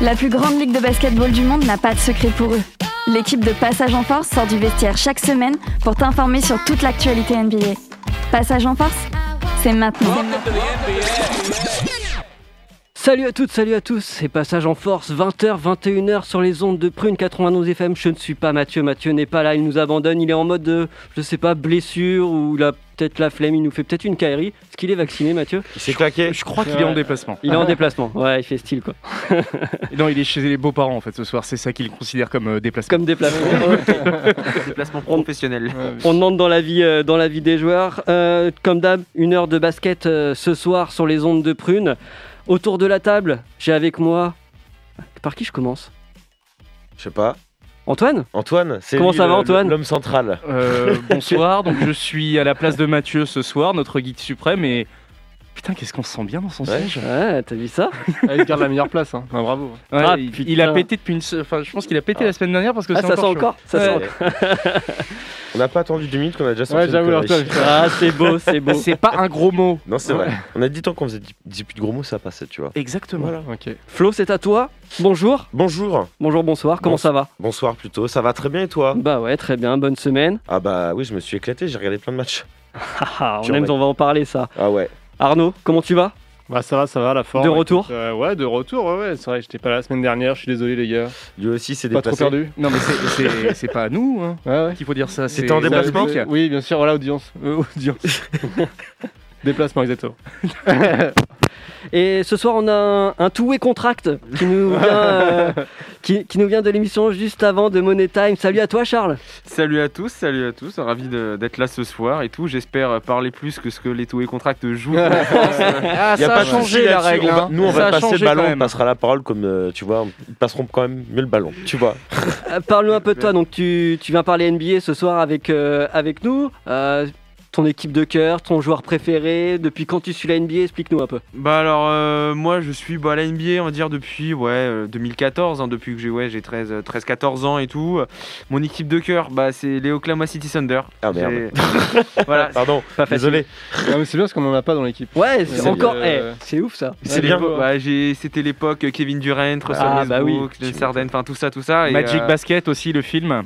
La plus grande ligue de basketball du monde n'a pas de secret pour eux. L'équipe de Passage en Force sort du vestiaire chaque semaine pour t'informer sur toute l'actualité NBA. Passage en Force, c'est maintenant. Salut à toutes, salut à tous, c'est Passage en Force, 20h, 21h sur les ondes de Prune 91 FM. Je ne suis pas Mathieu, Mathieu n'est pas là, il nous abandonne, il est en mode, de, je sais pas, blessure ou il a peut-être la flemme, il nous fait peut-être une caillerie. Est-ce qu'il est vacciné, Mathieu? Il s'est claqué. Je crois qu'il est en déplacement. Il est en déplacement, ouais, il fait style quoi. Non, il est chez les beaux-parents en fait ce soir. C'est ça qu'il considère comme euh, déplacement. Comme déplacement. Déplacement professionnel. On demande dans la vie, euh, dans la vie des joueurs. Euh, comme d'hab, une heure de basket euh, ce soir sur les ondes de Prune. Autour de la table, j'ai avec moi. Par qui je commence? Je sais pas. Antoine Antoine, c'est Comment lui, ça va, le- Antoine L'homme central. Euh, bonsoir, donc je suis à la place de Mathieu ce soir, notre guide suprême et. Putain, qu'est-ce qu'on se sent bien dans son Ouais. siège. Ouais, t'as vu ça Ah, il garde la meilleure place, hein. Ah, bravo. Ouais, Ah, il, a pété depuis une. Enfin, je pense qu'il a pété la semaine dernière parce que Ah, c'est ça sent chaud. encore Ça sent encore. On n'a pas attendu deux minutes qu'on a déjà sorti Ouais, j'avoue. Ah, c'est beau, c'est beau. C'est pas un gros mot. Non, c'est vrai. On a dit tant qu'on faisait dix- dix plus de gros mots, ça passait, tu vois. Exactement. Voilà. Ok. Flo, c'est à toi. Bonjour. Bonjour. Bonjour, bonsoir. Comment Bon- ça va? Bonsoir plutôt. Ça va très bien et toi? Bah ouais, très bien. Bonne semaine. Ah bah oui, je me suis éclaté, j'ai regardé plein de matchs. On Tu aime, on va en parler ça. Ah ouais. Arnaud, comment tu vas? Bah, ça va, ça va, la forme. De retour? Euh, Ouais, de retour, ouais, ouais. C'est vrai, j'étais pas là la semaine dernière, je suis désolé, les gars. Lui aussi s'est Pas trop déplacé. perdu. Non, mais c'est- c'est c'est pas à nous hein, Ouais, ouais. qu'il faut dire ça. C'était en c'est- déplacement c'est. Oui, bien sûr, voilà, audience. Euh, audience. Déplacement, exactement. Et ce soir, on a un, un two-way contract qui nous vient, euh, qui, qui nous vient de l'émission juste avant de Money Time. Salut à toi, Charles. Salut à tous, salut à tous, ravi d'être là ce soir et tout. J'espère parler plus que ce que les Tour et Contract jouent. Ah, Y a ça pas a changé la règle. On va- hein. Nous, on Ça va passer le ballon, on passera la parole comme, euh, tu vois, ils passeront quand même mieux le ballon, tu vois. Euh, Parle-nous un peu de toi. Donc, tu, tu viens parler NBA ce soir avec, euh, avec nous. Euh, ton équipe de cœur, ton joueur préféré. Depuis quand tu suis la NBA Explique-nous un peu. Bah alors euh, moi je suis bah, à la NBA on va dire depuis ouais euh, 2014 hein, depuis que j'ai ouais j'ai 13 euh, 13 14 ans et tout. Mon équipe de cœur bah c'est les Oklahoma City Thunder. Ah merde. Voilà. Pardon, Pas désolé. Non, mais c'est bien parce qu'on en a pas dans l'équipe. Ouais, c'est encore. euh, eh, c'est ouf ça. C'est Ouais, bien. Bah, j'ai c'était l'époque Kevin Durant, Russell Ah, bah oui. Westbrook, James Harden, enfin tout ça tout ça. et, Magic euh, Basket aussi, le film.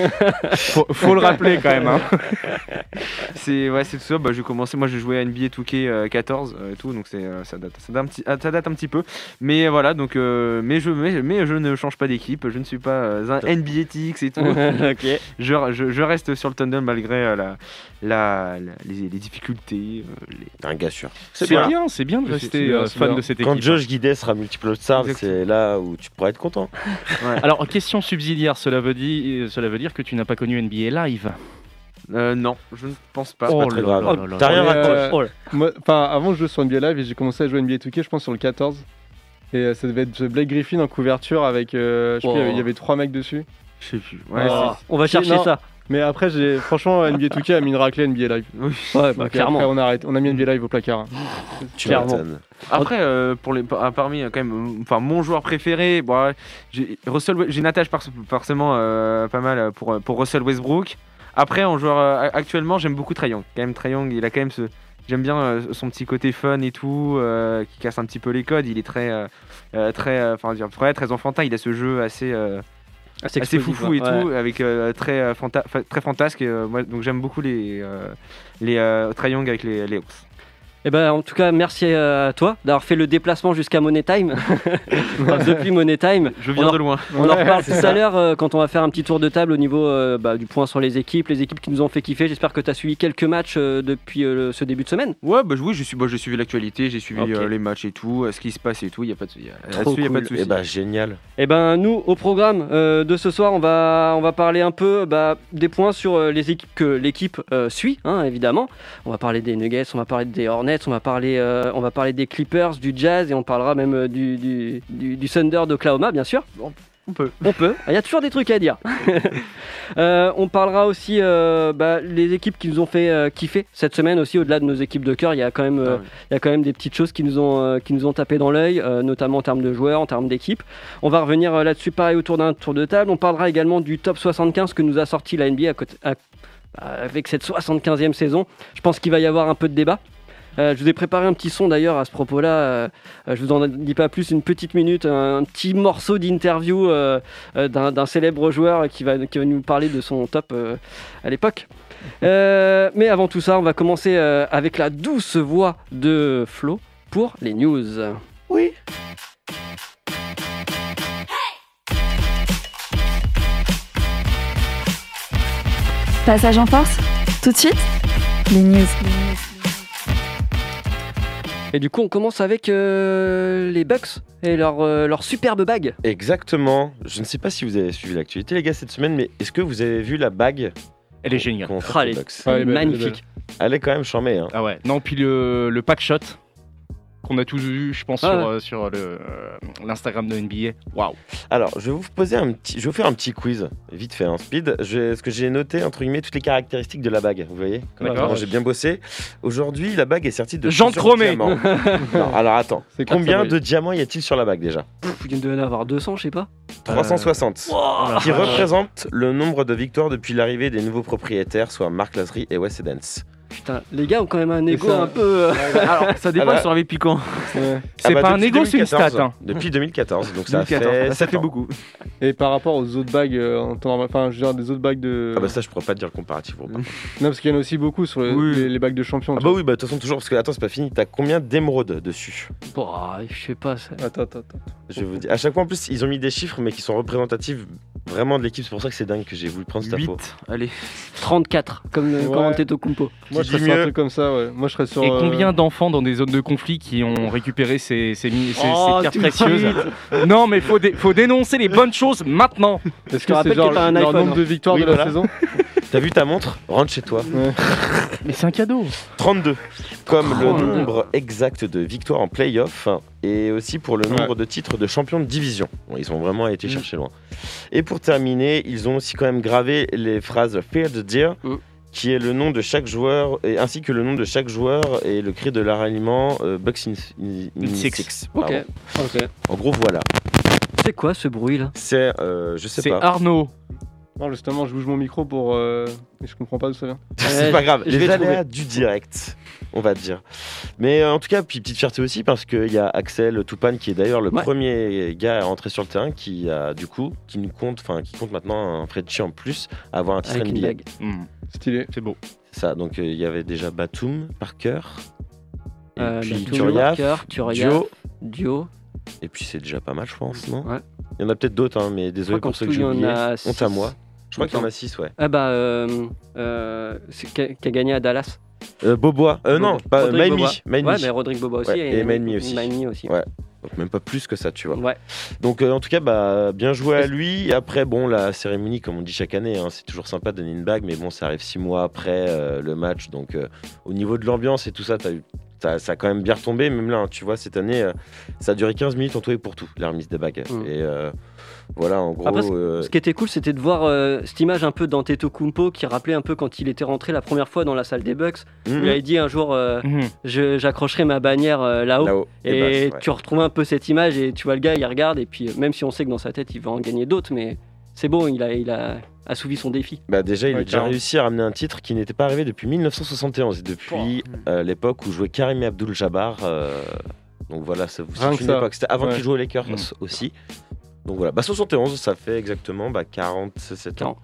faut, faut le rappeler quand même. hein. C'est ouais, c'est tout ça. Bah, j'ai commencé, moi, j'ai joué à NBA 2K 14 euh, et tout, donc c'est euh, ça date, ça date un petit, ça date un petit peu. Mais voilà, donc euh, mais je mais, mais je ne change pas d'équipe. Je ne suis pas euh, un NBA TX et tout. ok. je, je, je reste sur le Thunder malgré euh, la, la, la- les, les difficultés. euh, les- un gars sûr. C'est bien. bien, c'est bien de rester bien, euh, fan bien. de cette Quand équipe. Josh Guidet sera multiple star, c'est là où tu pourras être content. Alors, question subsidiaire, cela veut, dire, cela veut dire que tu n'as pas connu NBA live. Euh, non, je ne pense pas. Oh là T'as rien euh, Oh avant, je jouais sur NBA Live et j'ai commencé à jouer NBA 2K, je pense, sur le 14. Et euh, ça devait être Blake Griffin en couverture avec. euh, je sais plus, il y avait- trois mecs dessus. Je sais plus. Ouais, Oh, on va chercher non. ça. Mais après, j'ai franchement, NBA 2K a mis une raclée NBA Live. oui. Ouais, bah, Donc, clairement. Après, on a, arrêté, on a mis NBA Live au placard. Tu Clairement. Après, euh, pour les, par- parmi euh, quand même, enfin mon joueur préféré, bon, ouais, j'ai une attache par- forcément euh, pas mal pour pour Russell Westbrook. Après, en joueur euh, actuellement, j'aime beaucoup Trae Young. Quand même, Trae Young, il a quand même ce, j'aime bien euh, son petit côté fun et tout, euh, qui casse un petit peu les codes. Il est très, euh, très, enfin très, très enfantin. Il a ce jeu assez, assez foufou ouais. et tout, avec très, fanta- fa- très fantasque. et, moi, donc j'aime beaucoup les, les Young avec les, les Hawks. Eh ben, en tout cas, merci à toi d'avoir fait le déplacement jusqu'à Money Time. Enfin, depuis Money Time. Je viens en- de loin. On en reparle tout à l'heure euh, quand on va faire un petit tour de table au niveau euh, bah, du point sur les équipes, les équipes qui nous ont fait kiffer. J'espère que tu as suivi quelques matchs euh, depuis euh, ce début de semaine. Ouais, bah oui, j'ai suivi, bah, j'ai suivi l'actualité, j'ai suivi euh, les matchs et tout, euh, ce qui se passe et tout, il y a pas de, pas de cool. souci. Et bah génial. Eh ben nous au programme euh, de ce soir on va on va parler un peu bah, des points sur euh, les équipes que l'équipe euh, suit hein, évidemment. On va parler des Nuggets, on va parler des Hornets, on va parler euh, on va parler des Clippers, du Jazz et on parlera même euh, du, du, du, du Thunder d'Oklahoma bien sûr. On peut. On peut. Il y a toujours des trucs à dire. Euh, on parlera aussi euh, bah, les équipes qui nous ont fait euh, kiffer cette semaine aussi. Au-delà de nos équipes de cœur, il y a quand même, Ah oui. il y a quand même des petites choses qui nous ont, qui nous ont tapé dans l'œil, notamment en termes de joueurs, en termes d'équipe. On va revenir là-dessus pareil autour d'un tour de table. On parlera également du top 75 que nous a sorti la NBA à côté- à- avec cette 75e saison. Je pense qu'il va y avoir un peu de débat. Euh, je vous ai préparé un petit son d'ailleurs à ce propos-là. euh, euh, je vous en dis pas plus, une petite minute, un, un petit morceau d'interview euh, d'un d'un célèbre joueur qui va, qui va nous parler de son top euh, à l'époque. Euh, mais avant tout ça, on va commencer euh, avec la douce voix de Flo pour les news. Oui. Passage en force Tout de suite Les news. Et du coup, on commence avec euh, les Bucks et leur, euh, leur superbe bague. Exactement. Je ne sais pas si vous avez suivi l'actualité, les gars, cette semaine, mais est-ce que vous avez vu la bague? Elle est géniale. Ah, les les- Bucks Ouais, elle est belle, elle est Magnifique. Elle est quand même charmée. Hein. Ah ouais. Non, puis le, le pack shot qu'on a tous vu, je pense, Ah sur, ouais. euh, sur le, euh, l'Instagram de NBA. Waouh. Alors, je vais vous poser un petit, je vais vous faire un petit quiz, vite fait, en speed. Je, ce que j'ai noté entre guillemets toutes les caractéristiques de la bague. Vous voyez Comment D'accord. j'ai bien bossé. Aujourd'hui, la bague est sortie de Jean. Non, alors attends. C'est Combien de diamants y a-t-il sur la bague déjà? Pff, Il y en avoir 200, je sais pas. 360. Wow. Qui représente le nombre de victoires depuis l'arrivée des nouveaux propriétaires, soit Mark Lasry et Wes Edens. Putain, les gars ont quand même un ego un peu. euh, Alors, ça dépend Ah bah- sur un vie piquant. Ouais. C'est Ah bah, pas un depuis ego, c'est une 2014. stat. hein. Depuis 2014, donc ça 2014, fait, ça fait beaucoup. Et par rapport aux autres bagues, euh, en temps normal- enfin, je veux dire, des autres bagues de. Ah bah ça, je pourrais pas te dire le comparatif. Non, parce qu'il y en a aussi beaucoup sur le- Oui. les, les bagues de champion. Ah tu bah vois. oui, bah de toute façon toujours parce que attends, c'est pas fini. T'as combien d'émeraudes dessus? Bon, ah, je sais pas. ça- Attends, attends, attends. Je vais vous dire. À chaque fois en plus, ils ont mis des chiffres mais qui sont représentatifs vraiment de l'équipe. C'est pour ça que c'est dingue que j'ai voulu prendre cette 8. info. Allez. 34, comme, Ouais. Moi, je serais sur un mieux truc comme ça, ouais. Moi, je serais sur. Et euh, combien d'enfants dans des zones de conflit qui ont récupéré ces, ces, ces- Oh, ces de précieuses Non, mais faut, dé- faut dénoncer les bonnes choses maintenant. Est-ce que c'est genre iPhone, nombre de victoires Oui, de la voilà. saison T'as vu ta montre Rentre chez toi. Mais c'est un cadeau. 32. Comme le 32. nombre exact de victoires en playoff et aussi pour le Ouais. nombre de titres de champion de division. Bon, ils ont vraiment été chercher loin. Et pour terminer, ils ont aussi quand même gravé les phrases Fear the Deer. Mm. qui est le nom de chaque joueur, et ainsi que le nom de chaque joueur et le cri de leur aliment euh, Bucks in, in- six. six. Ok. En gros, voilà. C'est quoi ce bruit là? C'est, euh, je sais C'est pas. Arnaud. Non, justement, je bouge mon micro pour. euh, et je comprends pas d'où ça vient. c'est pas grave. je Les aléas du direct, on va dire. Mais euh, en tout cas, puis petite fierté aussi parce qu'il y a Axel Toupane qui est d'ailleurs le Ouais. premier gars à rentrer sur le terrain qui a du coup qui nous compte, enfin qui compte maintenant un Fredchi en plus à avoir un titre Avec NBA. Hmm, Stylé. c'est beau. Ça, donc euh, il y avait déjà Batum, Parker, et Euh, puis Turiaf, Parker, Turiaf, Dio. et puis c'est déjà pas mal, je pense, non? Ouais. Il y en a peut-être d'autres, hein, mais désolé pour ceux que j'ai oubliés. Honte à moi. Je crois qu'il y en a 6, ouais. Ah bah, euh, euh, c'est qui a, qui a gagné à Dallas. Euh, Bobois, euh, non, pas Rodrigue Maimi. Bobois. Maimi. Ouais, mais Rodrigue Boba aussi. Ouais, et Maimi aussi. Maimi aussi. Ouais. Donc même pas plus que ça, tu vois. Ouais. Donc euh, en tout cas, bah, bien joué à lui. Après, bon, la cérémonie, comme on dit chaque année, hein, c'est toujours sympa de donner une bague, mais bon, ça arrive six mois après euh, le match. Donc euh, au niveau de l'ambiance et tout ça, t'as eu- t'as- ça a quand même bien retombé. Même là, hein, tu vois, cette année, euh, ça a duré 15 minutes en tout et pour tout, la remise des bagues. Mm. Et euh, voilà, en gros. Après, euh, Ce qui était cool, c'était de voir euh, cette image un peu d'Antetokounmpo qui rappelait un peu quand il était rentré la première fois dans la salle des Bucks. mm, Il avait dit un jour, euh, Mhm. je- j'accrocherai ma bannière euh, là-haut. Et basse, ouais. tu retrouves un peu cette image et tu vois le gars, il regarde et puis même si on sait que dans sa tête il va en gagner d'autres, mais c'est bon, il a, il a assouvi son défi. Bah déjà, il Ouais, a déjà réussi à ramener un titre qui n'était pas arrivé depuis 1971 et depuis euh, l'époque où jouait Karim Abdul-Jabbar. euh, donc voilà, ça vous Rien c'est une ça. époque. C'était avant Ouais. qu'il joue aux Lakers Mm. aussi. Donc voilà, bah 71, ça fait exactement bah, 47 ans.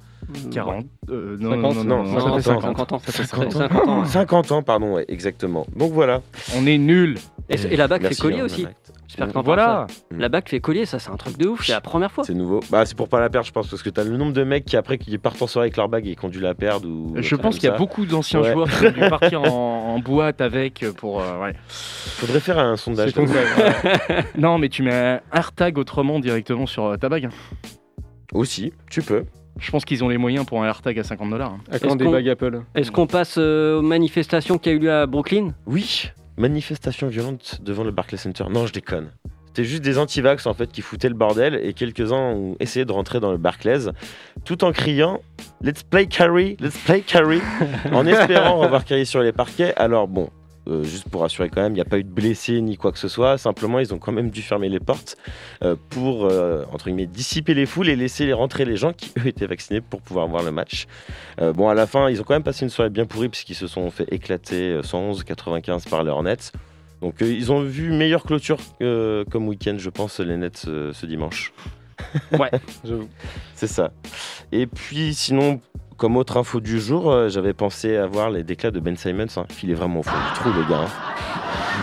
40. euh, non, 50, non, non, non, non, Non, ça fait 50, 50. ans. Ça fait 50 50. ans. 50 ans, pardon, ouais, exactement. Donc voilà. On est nuls. Et, et la bague fait Merci, collier hein, aussi. J'espère que t'en Voilà. ça. La bague fait collier, ça c'est un truc de ouf, c'est la première fois. C'est nouveau. Bah c'est pour pas la perdre, je pense, parce que t'as le nombre de mecs qui après qui partent en soirée avec leur bague et qui ont dû la perdre ou. Je pense qu'il y a ça. beaucoup d'anciens Ouais. joueurs qui ont dû partir en, en boîte avec pour. euh, ouais. Faudrait faire un sondage. Non, mais tu mets un AirTag autrement directement sur euh, ta bague. Aussi, tu peux. Je pense qu'ils ont les moyens pour un AirTag à 50 dollars. hein. À quand des qu'on- bagues Apple? Est-ce qu'on passe euh, aux manifestations qui a eu lieu à Brooklyn? Oui. Manifestation violente devant le Barclays Center. Non, je déconne. C'était juste des antivax en fait qui foutaient le bordel et quelques-uns ont essayé de rentrer dans le Barclays tout en criant Let's play Carry, let's play Carry, en espérant revoir Carry sur les parquets. Alors bon, euh, juste pour rassurer quand même, il n'y a pas eu de blessés ni quoi que ce soit. Simplement, ils ont quand même dû fermer les portes euh, pour, euh, entre guillemets, dissiper les foules et laisser rentrer les gens qui, eux, étaient vaccinés pour pouvoir voir le match. Bon, à la fin, ils ont quand même passé une soirée bien pourrie puisqu'ils se sont fait éclater euh, 111-95 par les Hornets. Donc, ils ont vu meilleure clôture comme week-end, je pense, les Nets ce dimanche. J'avoue. C'est ça. Et puis, sinon, comme autre info du jour, euh, j'avais pensé avoir les déclats de Ben Simons. Hein, qu'il est vraiment au fond du trou, le gars. hein.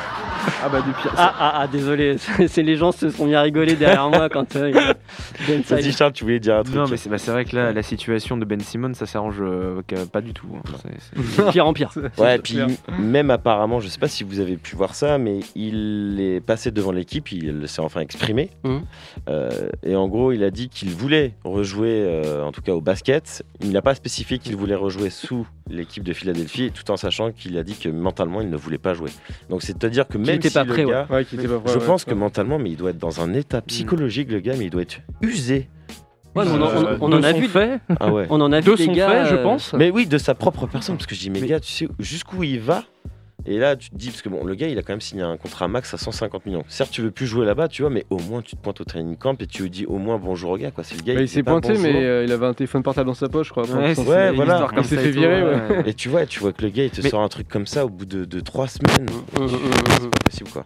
Ah bah du pire. Ah, ah, ah, désolé, c'est les gens se sont mis à rigoler derrière moi quand euh, Ben Vas-y, Charles, tu voulais dire un truc Non, mais c'est bah, vrai que là, la situation de Ben Simmons, ça s'arrange euh, pas du tout. hein. Pire en pire. Ouais, et puis même apparemment, je sais pas si vous avez pu voir ça, mais il est passé devant l'équipe, il s'est enfin exprimé. Mhm. Euh, et en gros, il a dit qu'il voulait rejouer, euh, en tout cas au basket. Il n'a pas spécifié qu'il voulait rejouer sous l'équipe de Philadelphie, tout en sachant qu'il a dit que mentalement, il ne voulait pas jouer. Donc c'est-à-dire que même était si pas le prêt, ouais. gars, Ouais, qui était pas prêt, je ouais, pense que mentalement, mais il doit être dans un état psychologique, le gars, mais il doit être usé. Ouais, on, en- on- on de en a vu. fait, Ah ouais. On en a vu de des son gars. fait, je euh, pense. Mais oui, de sa propre personne, parce que je dis, mais, Mais- gars, tu sais jusqu'où il va Et là, tu te dis, parce que bon, le gars, il a quand même signé un contrat max à 150 millions. Certes, tu veux plus jouer là-bas, tu vois, mais au moins, tu te pointes au training camp et tu lui dis au moins bonjour au gars, quoi. C'est le gars, Bah, il s'est pointé, bonjour. mais euh, il avait un téléphone portable dans sa poche, je crois. Ouais, c'est- voilà. Il s'est fait virer, ouais. Et tu vois, tu vois que le gars, il te Mais- sort un truc comme ça au bout de, de trois semaines. hum, hum, hum, C'est pas possible, quoi.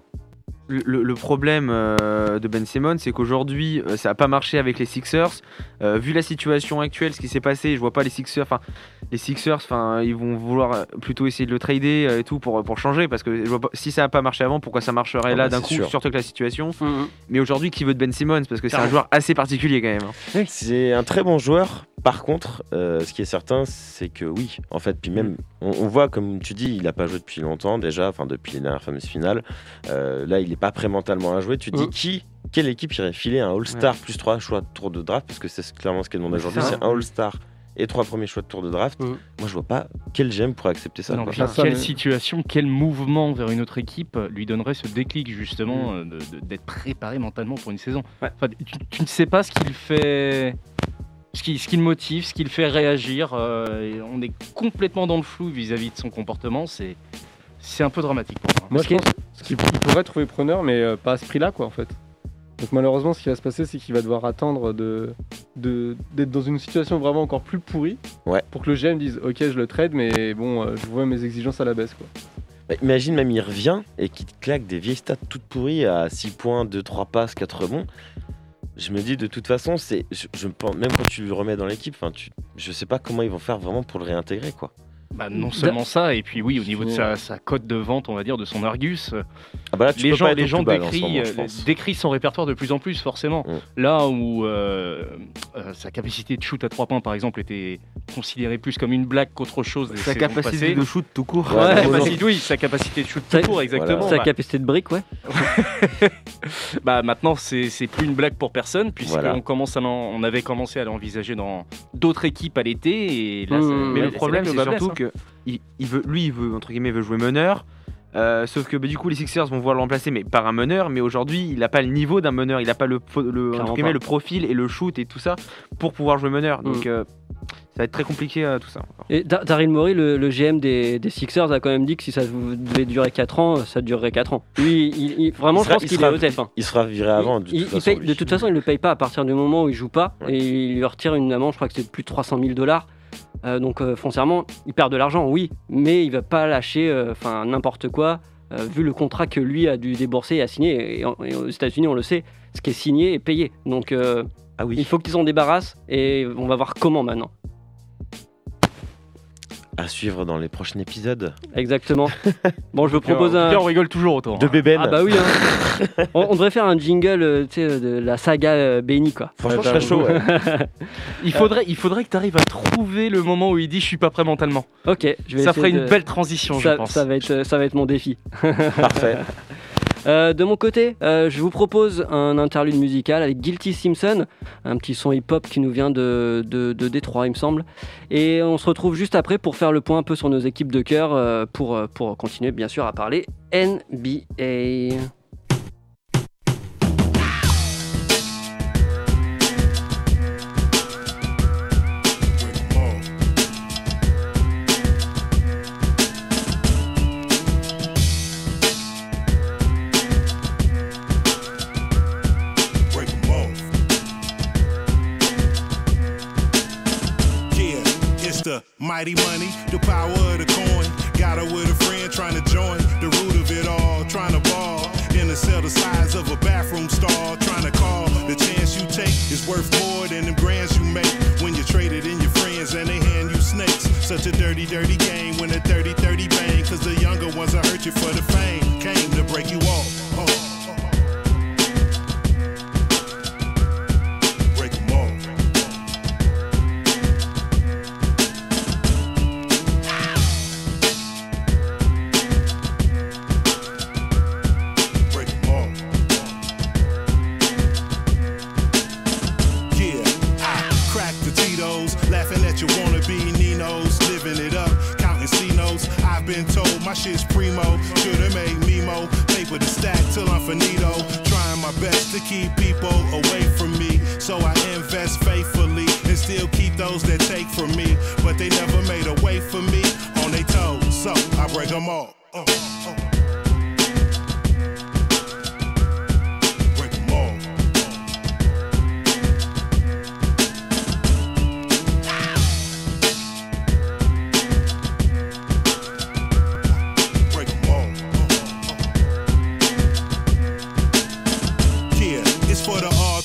Le, problème euh, de Ben Simmons, c'est qu'aujourd'hui, euh, ça n'a pas marché avec les Sixers. Euh, vu la situation actuelle, ce qui s'est passé, je vois pas les Sixers. Enfin, les Sixers, enfin, ils vont vouloir plutôt essayer de le trader euh, et tout pour, pour changer, parce que je vois pas- si ça n'a pas marché avant, pourquoi ça marcherait Ah là bah, d'un coup, sûr. surtout avec la situation. Hum, hum. Mais aujourd'hui, qui veut de Ben Simmons Parce que c'est un joueur assez particulier quand même. hein. C'est un très bon joueur. Par contre, euh, ce qui est certain, c'est que oui, en fait, puis même, on, on voit, comme tu dis, il n'a pas joué depuis longtemps déjà, enfin depuis les dernières fameuses finales. Euh, là, il n'est pas prêt mentalement à jouer. Tu te dis Mm. qui, quelle équipe irait filer un All-Star plus 3 choix de tour de draft? Parce que c'est clairement ce qu'elle demande aujourd'hui, ça. c'est un All-Star et trois premiers choix de tour de draft. Mm. Moi, je vois pas quel GM pourrait accepter ça. Non, quoi. puis ça, quelle mais- situation, quel mouvement vers une autre équipe lui donnerait ce déclic Mm. justement euh, de- de- d'être préparé mentalement pour une saison? Enfin, tu, tu ne sais pas ce qu'il fait, ce qui, ce qui le motive, ce qui le fait réagir. euh, et on est complètement dans le flou vis-à-vis de son comportement. C'est c'est un peu dramatique pour moi. Moi, je pense qu'il il pourrait trouver preneur, mais euh, pas à ce prix-là, quoi, en fait. Donc malheureusement, ce qui va se passer, c'est qu'il va devoir attendre de de- d'être dans une situation vraiment encore plus pourrie Ouais. pour que le GM dise Ok, je le trade, mais bon, euh, je vois mes exigences à la baisse. Quoi. Bah, imagine même il revient et qu'il te claque des vieilles stats toutes pourries à 6 points, 2, 3 passes, 4 rebonds. Je me dis de toute façon, c'est, je, même quand tu le remets dans l'équipe, je sais pas comment ils vont faire vraiment pour le réintégrer quoi. Bah, non seulement ça, et puis oui, au niveau de sa, sa cote de vente, on va dire, de son Argus, Ah bah là, tu les gens, les gens décrient, moment, euh, décrient son répertoire de plus en plus, forcément. Là où euh, euh, sa capacité de shoot à 3 points, par exemple, était considérée plus comme une blague qu'autre chose. des Sa capacité passées. de shoot tout court. Ouais, Sa Ouais, capacité- oui, sa capacité de shoot Sa- tout court, exactement. Sa Bah, capacité de brique, ouais. bah, maintenant, c'est c'est plus une blague pour personne, puisqu'on Voilà. commence à l'en- on avait commencé à l'envisager dans d'autres équipes à l'été. Et là, Mmh. ça- Mais le problème, c'est surtout blesse, que il, il veut, lui, il veut entre guillemets, veut jouer meneur. Euh, sauf que bah, du coup, les Sixers vont vouloir le remplacer, mais par un meneur. Mais aujourd'hui, il n'a pas le niveau d'un meneur. Il n'a pas le, fo- le, entre Clairement guillemets, pas. le profil et le shoot et tout ça pour pouvoir jouer meneur. Donc, Mm. euh, ça va être très compliqué euh, tout ça. encore. Et Da- Daryl Morey, le, le GM des, des Sixers, a quand même dit que si ça devait durer 4 ans, ça durerait 4 ans. Lui, il, il- vraiment, Il je pense il qu'il est sera- OTF. hein. Il sera viré avant. De il, toute il façon, paye- lui. de toute façon, il ne le paye pas à partir du moment où il joue pas. Ouais. Et il lui retire une amende, je crois que c'est plus de 300 000 dollars. Euh, donc euh, foncièrement, il perd de l'argent, oui, mais il va pas lâcher euh, n'importe quoi, vu le contrat que lui a dû débourser et a signé. Et, en- et aux États-Unis, on le sait, ce qui est signé est payé. Donc Ah oui. il faut qu'ils s'en débarrassent et on va voir comment maintenant. À suivre dans les prochains épisodes. Exactement. Bon, je vous propose un. on rigole toujours autour. De hein. Bébène. Ah bah oui, hein. on, on devrait faire un jingle euh, tu sais, de la saga euh, Benny quoi. Franchement, je serais chaud. ouais. Il faudrait, il faudrait que tu arrives à trouver le moment où il dit je suis pas prêt mentalement. Ok, je vais Ça ferait une belle transition, ça, je pense. ça va être, ça va être mon défi. Parfait. Euh, de mon côté, euh, je vous propose un interlude musical avec Guilty Simpson, un petit son hip-hop qui nous vient de, de, Détroit, il me semble. Et on se retrouve juste après pour faire le point un peu sur nos équipes de cœur, euh, pour continuer bien sûr à parler NBA. Dirty, game when a 30 30 bang. Cause the younger ones will hurt you for the fame.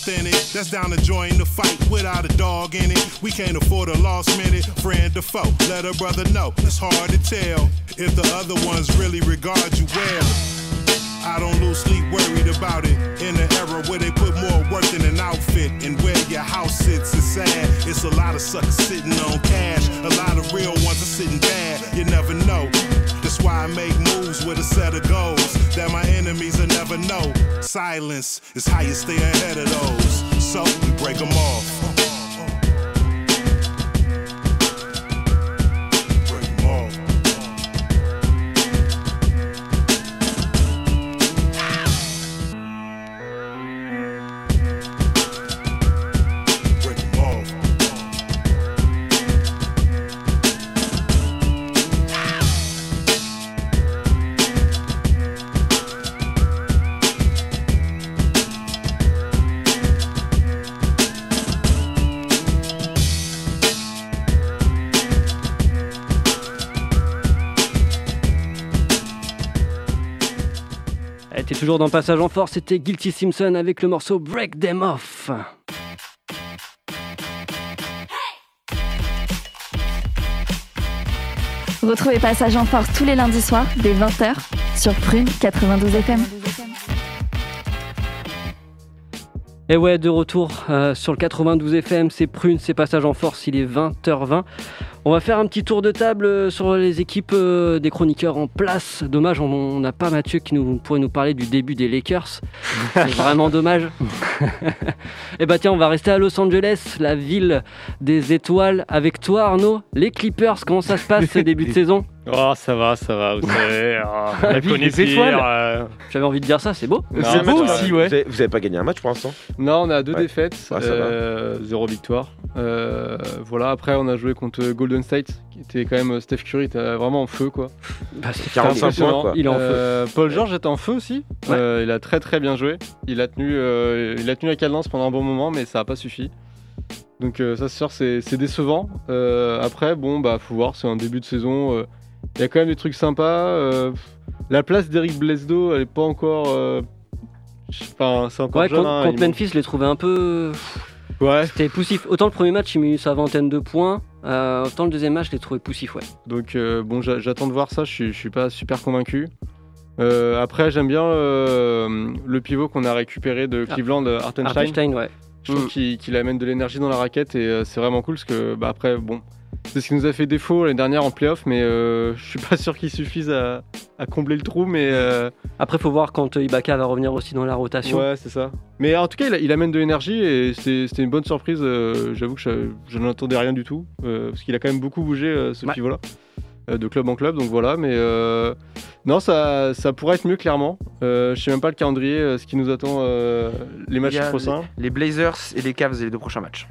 That's down to join the fight without a dog in it. We can't afford a lost minute. Friend or foe, let a brother know. It's hard to tell if the other ones really regard you well. I don't lose sleep worried about it. In the era where they put more work in an outfit and where your house sits is sad. It's a lot of suckers sitting on cash. A lot of real ones are sitting bad. You never know. That's why I make moves with a set of goals that my enemies will never know. Silence is how you stay ahead of those. So we break them off. Toujours dans Passage en Force, c'était Guilty Simpson avec le morceau Break Them Off. Retrouvez Passage en Force tous les lundis soirs dès 20h sur Prune 92 FM. Et ouais, de retour euh, sur le 92 FM, c'est Prune, c'est Passage en Force, il est 20h20. On va faire un petit tour de table euh, sur les équipes euh, des chroniqueurs en place. Dommage, on n'a pas Mathieu qui nous, pourrait nous parler du début des Lakers. C'est vraiment dommage. Et bah tiens, on va rester à Los Angeles, la ville des étoiles. Avec toi Arnaud, les Clippers, comment ça se passe ce début de saison? Oh, ça va, ça va, vous savez. on La des pire, étoiles. euh, J'avais envie de dire ça, c'est beau. Non, C'est beau aussi, Vous ouais. avez, vous avez pas gagné un match pour l'instant Non, on a deux Ouais. défaites, Ouais, euh, zéro victoire. Euh, voilà, après on a joué contre Golden State, qui était quand même Steph Curry, était vraiment en feu quoi. Bah, c'est 45 Impressionnant. points, quoi. Il est en feu. Euh, Paul George était en feu aussi. Ouais. Euh, il a très très bien joué. Il a tenu, euh, il a tenu la cadence pendant un bon moment, mais ça n'a pas suffi. Donc euh, ça c'est sûr, c'est c'est décevant. Euh, après, bon bah faut voir, c'est un début de saison. euh, Il y a quand même des trucs sympas. euh, la place d'Eric Blesdo, elle est pas encore. euh, Enfin, c'est encore Ouais, jeune. contre, hein, contre Memphis, je l'ai trouvé un peu. Ouais. C'était poussif. Autant le premier match, il m'a eu sa vingtaine de points. Euh, autant le deuxième match, je l'ai trouvé poussif, ouais. Donc euh, bon, j'a- j'attends de voir ça. Je suis, pas super convaincu. Euh, après, j'aime bien le pivot qu'on a récupéré de Ah. Cleveland, Hartenstein. Hartenstein, ouais. Je trouve Mm. qu'il amène de l'énergie dans la raquette et c'est vraiment cool parce que bah, après, bon, c'est ce qui nous a fait défaut l'année dernière en playoff, mais euh, je suis pas sûr qu'il suffise à, à combler le trou, mais euh, Après, faut voir quand euh, Ibaka va revenir aussi dans la rotation. ouais, c'est ça. Mais en tout cas, il, il amène de l'énergie et c'était une bonne surprise. euh, J'avoue que je, je n'en attendais rien du tout euh, parce qu'il a quand même beaucoup bougé ce Ouais. pivot-là. de club en club, donc voilà, mais non, ça, ça pourrait être mieux clairement. Je sais même pas le calendrier, ce qui nous attend les matchs prochains. Les Blazers et les Cavs et les deux prochains matchs.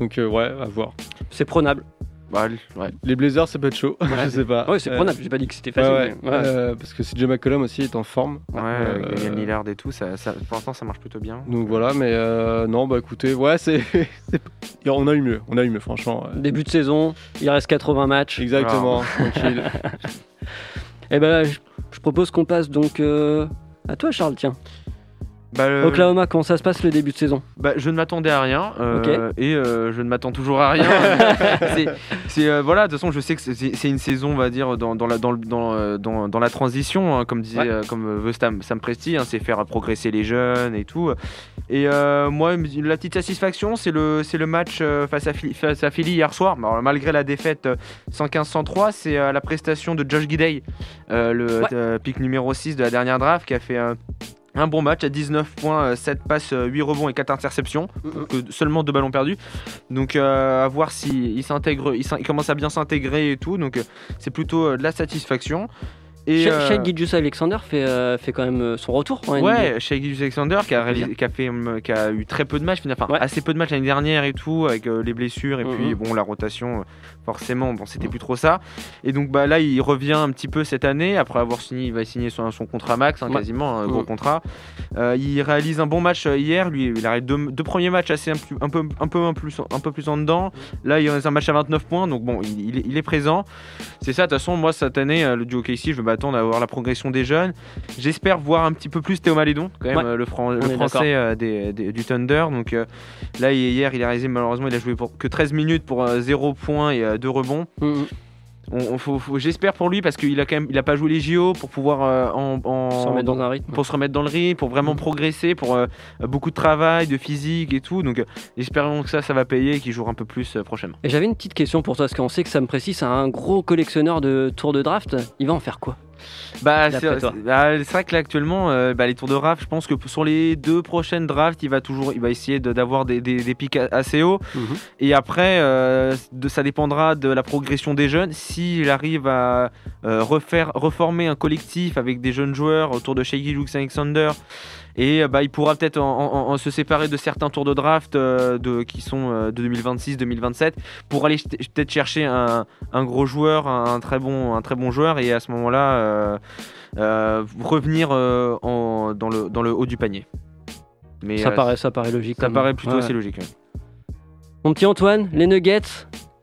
Donc euh, ouais, à voir. C'est prenable. Bah, ouais. Les Blazers, ça peut être chaud. je sais pas. Ouais, c'est Euh, prenable. J'ai pas dit que c'était facile. ouais. mais- ouais. Euh, parce que CJ McCollum aussi est en forme. Ouais, Euh, Lillard et tout, ça, ça- pour l'instant ça marche plutôt bien. Donc voilà, mais euh, non, bah écoutez, ouais, c'est. on a eu mieux, on a eu mieux, franchement. ouais. Début de saison, il reste 80 matchs. Exactement, tranquille. Et ben, je, je propose qu'on passe donc euh, à toi, Charles. Tiens, Bah, euh, Oklahoma, comment ça se passe le début de saison? Bah, je ne m'attendais à rien euh, et euh, je ne m'attends toujours à rien. c'est, voilà, de toute façon, je sais que c'est, une saison, on va dire, dans, dans la, dans, le- dans, dans, dans la transition, hein, comme disait, Ouais. comme veut Sam, Sam Presti, hein, c'est faire progresser les jeunes et tout. Et moi, la petite satisfaction, c'est le, c'est le match face, à Philly, face à Philly hier soir. Alors, malgré la défaite euh, 115-103, c'est la prestation de Josh Gidey, le Ouais. pick numéro 6 de la dernière draft, qui a fait un, un bon match à 19 points, euh, 7 passes, euh, 8 rebonds et 4 interceptions. Que seulement 2 ballons perdus. Donc euh, à voir s'il il s'intègre, il, commence à bien s'intégrer et tout. Donc euh, c'est plutôt euh, de la satisfaction. Et, Shai euh, Gilgeous-Alexander fait, euh, fait quand même euh, son retour en. Ouais, Shai Alexander qui a, réalisé- qui, a fait, qui a eu très peu de matchs, enfin Ouais. assez peu de matchs l'année dernière et tout, avec euh, les blessures et Mhm. puis bon la rotation, euh, forcément, bon c'était plus trop ça. Et donc bah là il revient un petit peu cette année après avoir signé, il va signer son, son contrat max hein, Ouais. quasiment, un gros contrat. Euh, il réalise un bon match euh, hier, lui il arrête deux, deux premiers matchs assez un, peu- un peu un peu un plus un peu plus en dedans. Là il réalise un match à 29 points, donc bon il, il est, il est présent. C'est ça, de toute façon moi cette année euh, le duo KC je vais m'attendre à voir la progression des jeunes. J'espère voir un petit peu plus Théo Malédon, quand même, Ouais. le, Fran- français euh, des- des- du Thunder. Donc euh, là, hier, il a réalisé, malheureusement, il a joué pour que 13 minutes pour 0 points et 2 rebonds. Mhm. On, on- faut- faut- J'espère pour lui parce qu'il a quand même, il a pas joué les JO pour pouvoir euh, en, en- Se remettre dans un rythme. pour se remettre dans le rythme, pour vraiment Mhm. progresser, pour euh, beaucoup de travail, de physique et tout. Donc euh, espérons que ça, ça va payer et qu'il jouera un peu plus euh, prochainement. Et j'avais une petite question pour toi, parce qu'on sait que Sam Presti, c'est un gros collectionneur de tours de draft. Il va en faire quoi? Bah, c'est bah, c'est vrai que là actuellement, euh, bah, les tours de draft, je pense que sur les deux prochaines drafts, il va toujours, il va essayer de- d'avoir des, des, des pics assez hauts. Et après, euh, de, ça dépendra de la progression des jeunes. S'il arrive à euh, refaire, reformer un collectif avec des jeunes joueurs autour de Shaggy Lux Alexander. Et euh, bah, il pourra peut-être en- en- en se séparer de certains tours de draft euh, de, qui sont euh, de 2026-2027 pour aller peut-être chercher un, un gros joueur, un, un très bon, un très bon joueur et à ce moment-là revenir en- dans, le, dans le haut du panier. Mais ça, euh, paraît, ça paraît logique. ça paraît plutôt Ouais. assez logique. ouais. Mon petit Antoine, les Nuggets,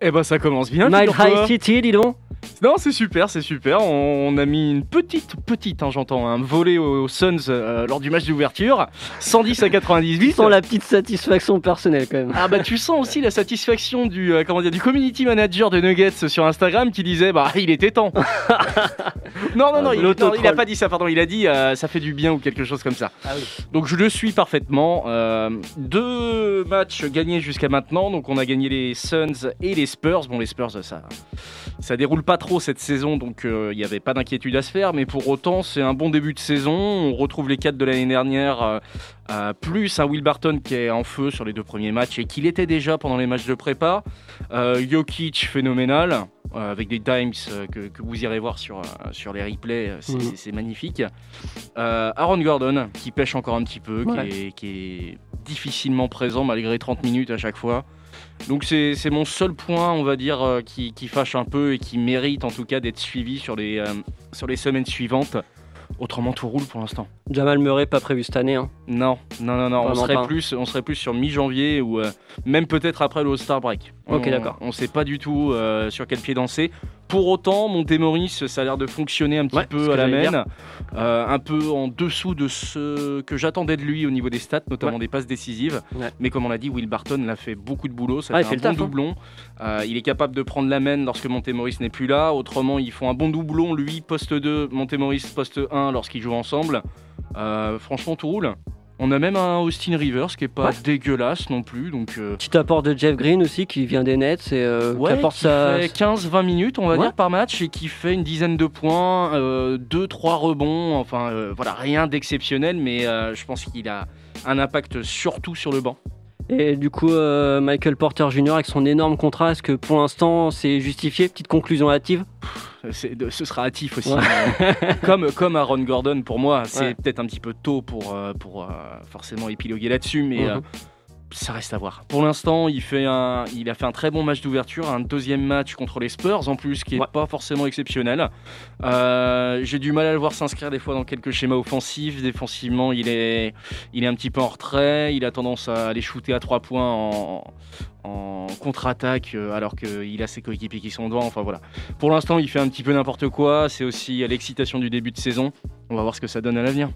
Eh ben ça commence bien. Figure-toi. High City, dis donc. Non, c'est super, c'est super. On, on a mis une petite, petite, hein, j'entends, un volet aux Suns euh, lors du match d'ouverture, 110 à 98. Sans la petite satisfaction personnelle quand même. Ah bah tu sens aussi la satisfaction du euh, comment dire du community manager de Nuggets sur Instagram qui disait bah il était temps. non non non, il, non, L'autotroll. il a pas dit ça pardon, il a dit euh, ça fait du bien ou quelque chose comme ça. Ah oui. Donc je le suis parfaitement. Euh, deux matchs gagnés jusqu'à maintenant, donc on a gagné les Suns et les Spurs. Bon les Spurs ça ça déroule pas trop cette saison, donc euh, il n'y avait pas d'inquiétude à se faire, mais pour autant c'est un bon début de saison. On retrouve les quatre de l'année dernière. euh, euh, plus un Will Barton qui est en feu sur les deux premiers matchs et qu'il était déjà pendant les matchs de prépa. Euh, Jokic phénoménal, euh, avec des times euh, que, que vous irez voir sur, euh, sur les replays, euh, c'est Mhm. c'est magnifique. Euh, Aaron Gordon qui pêche encore un petit peu, Ouais. qui, est, qui est difficilement présent malgré 30 minutes à chaque fois. Donc c'est mon seul point, on va dire, euh, qui, qui fâche un peu et qui mérite en tout cas d'être suivi sur les, euh, sur les semaines suivantes. Autrement, tout roule pour l'instant. Jamal Murray pas prévu cette année. Hein. Non, non, non, non. On serait, pas. plus, on serait plus sur mi-janvier ou euh, même peut-être après le All-Star Break. Ok, On- d'accord. On sait pas du tout sur quel pied danser. Pour autant, Montémoris, ça a l'air de fonctionner un petit Ouais, peu à la main. Euh, un peu en dessous de ce que j'attendais de lui au niveau des stats, notamment des passes décisives. Ouais. Mais comme on l'a dit, Will Barton l'a fait beaucoup de boulot. Ça Ah, fait un bon taf, hein. doublon. Euh, il est capable de prendre la main lorsque Montémoris n'est plus là. Autrement, ils font un bon doublon. Lui, poste 2, Montémoris, poste 1 lorsqu'ils jouent ensemble. Euh, franchement, tout roule. On a même un Austin Rivers qui est pas Ouais. dégueulasse non plus. Donc, euh, Petit apport de Jeff Green aussi qui vient des Nets et euh, qui ouais, apporte qui sa. fait 15-20 minutes, on va Ouais. dire, par match et qui fait une dizaine de points, 2-3 rebonds. Enfin, euh, voilà, rien d'exceptionnel, mais euh, je pense qu'il a un impact surtout sur le banc. Et du coup, euh, Michael Porter Jr. avec son énorme contrat, est-ce que pour l'instant c'est justifié? Petite conclusion hâtive de- ce sera hâtif aussi. Ouais. Comme, comme Aaron Gordon, pour moi, c'est Ouais. peut-être un petit peu tôt pour, euh, pour euh, forcément épiloguer là-dessus, mais Mhm. euh, ça reste à voir. Pour l'instant, il, fait un, il a fait un très bon match d'ouverture, un deuxième match contre les Spurs en plus, qui n'est Ouais. pas forcément exceptionnel. Euh, J'ai du mal à le voir s'inscrire des fois dans quelques schémas offensifs. Défensivement, il est, il est un petit peu en retrait. Il a tendance à aller shooter à trois points en, en contre-attaque, euh, alors qu'il a ses coéquipiers qui sont devant. Enfin voilà. Pour l'instant, il fait un petit peu n'importe quoi. C'est aussi à l'excitation du début de saison. On va voir ce que ça donne à l'avenir.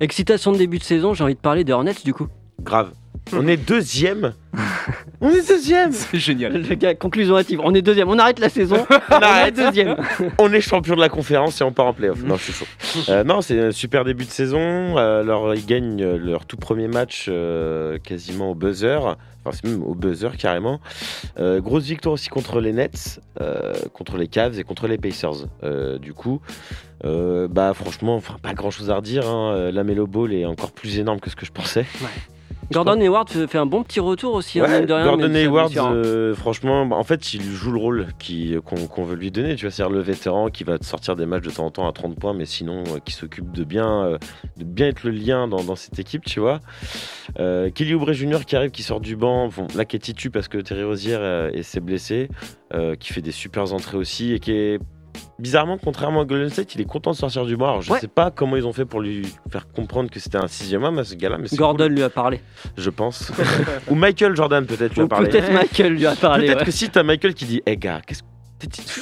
Excitation de début de saison, j'ai envie de parler des Hornets du coup. Grave. On est deuxième. On est deuxième. C'est génial. Le gars, conclusion hâtive, on est deuxième, on arrête la saison, on arrête. est deuxième. On est champion de la conférence et on part en playoff. Non, je suis chaud. Euh, non, c'est un super début de saison. Euh, alors, ils gagnent euh, leur tout premier match euh, quasiment au buzzer. Enfin, c'est même au buzzer carrément. Euh, grosse victoire aussi contre les Nets, euh, contre les Cavs et contre les Pacers. Euh, du coup, euh, bah franchement, enfin, pas grand chose à redire. Hein. La Melo Ball est encore plus énorme que ce que je pensais. Gordon Hayward fait un bon petit retour aussi, hein, Ouais, de rien. Gordon Hayward, euh, franchement, bah, en fait, il joue le rôle qu'on veut lui donner. Tu vois, c'est-à-dire le vétéran qui va te sortir des matchs de temps en temps à 30 points, mais sinon euh, qui s'occupe de bien, euh, de bien être le lien dans, dans cette équipe, tu vois. Kelly Oubre Jr. qui arrive, qui sort du banc, bon, là qui est titu parce que Terry Rozier et s'est blessé, qui fait des super entrées aussi et qui est bizarrement, contrairement à Golden State, il est content de sortir du banc. Alors, je Ouais. sais pas comment ils ont fait pour lui faire comprendre que c'était un sixième homme à ce gars-là, mais Gordon cool, lui a parlé. je pense. Ou Michael Jordan peut-être lui a parlé. peut-être Michael lui a parlé. Peut-être ouais. que si t'as Michael qui dit, hé gars, qu'est-ce que.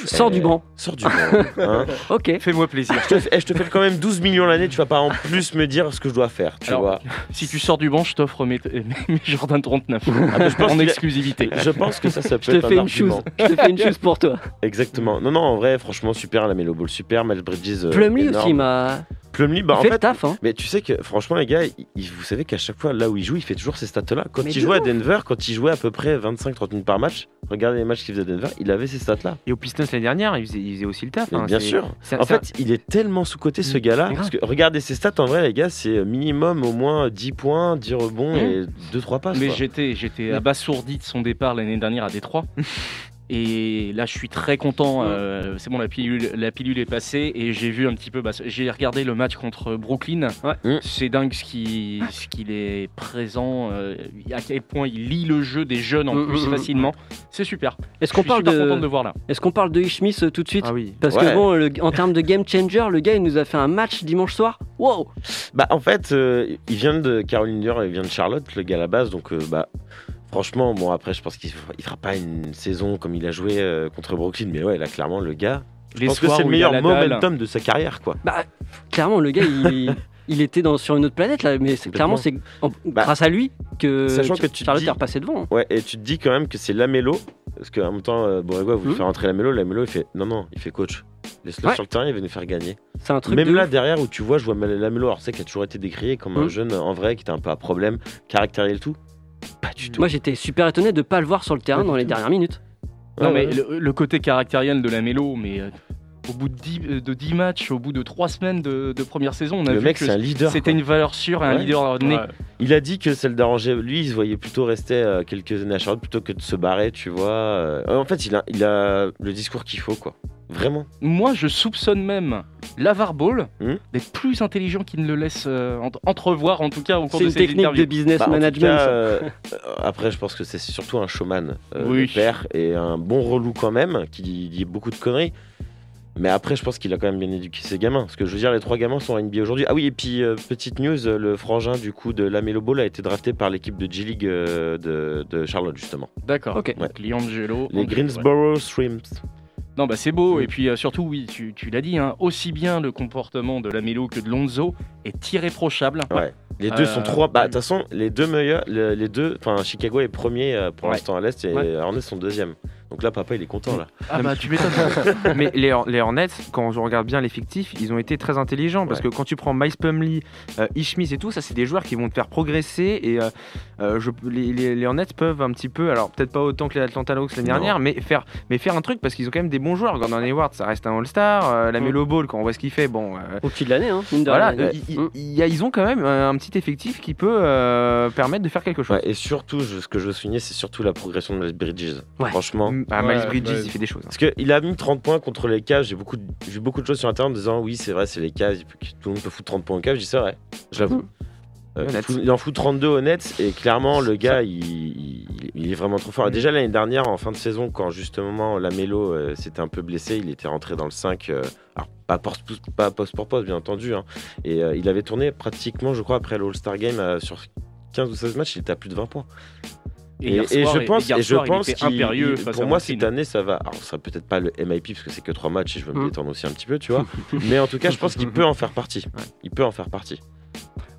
Sors du banc. Sors du banc. hein. Ok. Fais-moi plaisir. je, te fais, je te fais quand même 12 millions l'année, tu vas pas en plus me dire ce que je dois faire, tu Alors, vois. Si tu sors du banc, je t'offre mes, mes, mes Jordan 39 Ah, je pense en exclusivité. Je pense que ça, ça Je peut te être fais un une chose. argument. Je te fais une chose pour toi. Exactement. Non, non, en vrai, franchement, super, la Melo Ball, super. Miles Bridges. euh, Plumlee aussi m'a Plumlee, bah en fait le fait. taf. Hein. Mais tu sais que franchement les gars, il- vous savez qu'à chaque fois là où il joue, il fait toujours ces stats là. Quand Mais il jouait à. Denver, quand il jouait à peu près 25-30 minutes par match, regardez les matchs qu'il faisait à Denver, il avait ces stats là. Et au Pistons l'année dernière, il faisait, il faisait aussi le taf. Hein, bien sûr. En fait, il est tellement sous-côté ce Mm. gars-là. Grave. Parce que regardez ses stats, en vrai, les gars, c'est minimum au moins 10 points, 10 rebonds Mm. et 2-3 passes. Mais j'étais, j'étais abasourdi de son départ l'année dernière à Détroit. Et là, je suis très content. euh, c'est bon, la pilule, la pilule est passée et j'ai vu un petit peu. bah, j'ai regardé le match contre Brooklyn. Ouais. Mm. C'est dingue ce qui- ce qu'il est présent, euh, à quel point il lit le jeu des jeunes en Mm, plus mm, mm. facilement. C'est super. Est-ce Je qu'on suis parle super content de de le voir là. Est-ce qu'on parle de Ishmis euh, tout de suite Ah oui. Parce Ouais. que bon, le- en termes de game changer, le gars il nous a fait un match dimanche soir. Wow. Bah, en fait, euh, il vient de Caroline Dior, il vient de Charlotte, le gars à la base. Donc, euh, bah, franchement, bon, après, je pense qu'il fera, il fera pas une saison comme il a joué euh, contre Brooklyn. Mais ouais, là, clairement, le gars, je Les pense que soirs c'est le où il y a meilleur la dalle. momentum de sa carrière, quoi. Bah clairement le gars il, il était dans, sur une autre planète là, mais c'est- clairement c'est en- Bah, grâce à lui que sachant que tu te Charlotte dis- est repassé devant. hein. Ouais, et tu te dis quand même que c'est Lamelo, parce qu'en même temps, euh, Borrego a voulu Mhm. faire entrer Lamelo. Lamelo, il fait non, non, il fait coach. Laisse-le Ouais. sur le terrain, il va nous faire gagner. C'est un truc Même de là, ouf. derrière, où tu vois, je vois Lamelo, alors c'est qu'il a toujours été décrié comme un Mhm. jeune en vrai qui était un peu à problème, caractériel et tout. Pas du tout. Moi j'étais super étonné de pas le voir sur le terrain Pas dans les tout. dernières minutes. Non, Ouais, mais ouais. le, le côté caractériel de la mélo, mais euh, au bout de 10, euh, de 10 matchs, au bout de 3 semaines de, de première saison, on a le vu mec, que c'est un leader. c'était quoi. une valeur sûre et un Ouais. leader né. Il a dit que ça le dérangeait. Lui, il se voyait plutôt rester euh, quelques années à Charlotte plutôt que de se barrer, tu vois. Euh, En fait, il a, il a le discours qu'il faut, quoi. Vraiment. Moi, je soupçonne même Lavar Ball Hmm d'être plus intelligent qu'il ne le laisse euh, ent- entrevoir, en tout cas au cours C'est de une technique de business Bah, management. cas, euh, après, je pense que c'est surtout un showman, euh, Oui. le père, et un bon relou quand même, qui dit, dit beaucoup de conneries. Mais après, je pense qu'il a quand même bien éduqué ses gamins. Parce que je veux dire, les trois gamins sont en NBA aujourd'hui. Ah oui, et puis, euh, petite news, euh, le frangin du coup de Lamelo Ball a été drafté par l'équipe de G-League euh, de, de Charlotte, justement. D'accord. Ok. Donc, Liangelo. Les Angelo, ouais. Greensboro Shrimps. Non, bah c'est beau. Mm. Et puis euh, surtout, oui, tu, tu l'as dit, hein, aussi bien le comportement de la Mélo que de Lonzo est irréprochable. Ouais. Les deux Euh, sont trois. Bah, de toute façon, les deux meilleurs, le- les deux, enfin, Chicago est premier euh, pour Ouais. l'instant à l'Est et Ouais. Hornets sont deuxième. Donc là, papa, il est content, là. Ah bah tu m'étonnes. Mais les, Hor- les Hornets, quand on regarde bien l'effectif, ils ont été très intelligents parce que quand tu prends Miles Plumlee, euh, Ishmis et tout, ça c'est des joueurs qui vont te faire progresser et euh, euh, je, les, les- les Hornets peuvent un petit peu, alors peut-être pas autant que les Atlanta Hawks l'année Non. dernière, mais faire, mais faire un truc parce qu'ils ont quand même des bons joueurs. Gordon Hayward, ça reste un All-Star. euh, la Mm. Melo Ball, quand on voit ce qu'il fait, bon. euh, Au-dessus de l'année, hein, mine de voilà, rien. euh, il- Mm. il- il y a- ils ont quand même euh, un petit effectif qui peut euh, permettre de faire quelque chose. Ouais, et surtout, je- ce que je veux souligner, c'est surtout la progression de Miles Bridges. Ouais. Franchement. Ah, Ouais, Miles Bridges, ouais. il fait des choses. hein. Parce qu'il a mis 30 points contre les Cavs. J'ai beaucoup, vu beaucoup de choses sur Internet en disant oui, c'est vrai, c'est les Cavs, tout le monde peut foutre 30 points aux Cavs. Je dis c'est vrai, j'avoue. Euh, il, en fout 32 au Nets et clairement le gars il, il- il est vraiment trop fort. Et déjà l'année dernière en fin de saison quand justement Lamelo euh, s'était un peu blessé, il était rentré dans le 5 euh, alors pas poste, pas poste pour poste bien entendu hein. et euh, il avait tourné pratiquement je crois après l'All-Star Game euh, sur 15 ou 16 matchs, il était à plus de 20 points. Et, hier et soir, je pense, et je soir, pense impérieux pour moi cette année ça va. Alors ça sera peut-être pas le MIP parce que c'est que trois matchs et je veux me Mm. détendre aussi un petit peu, tu vois. Mais en tout cas, je pense qu'il peut en faire partie. Il peut en faire partie.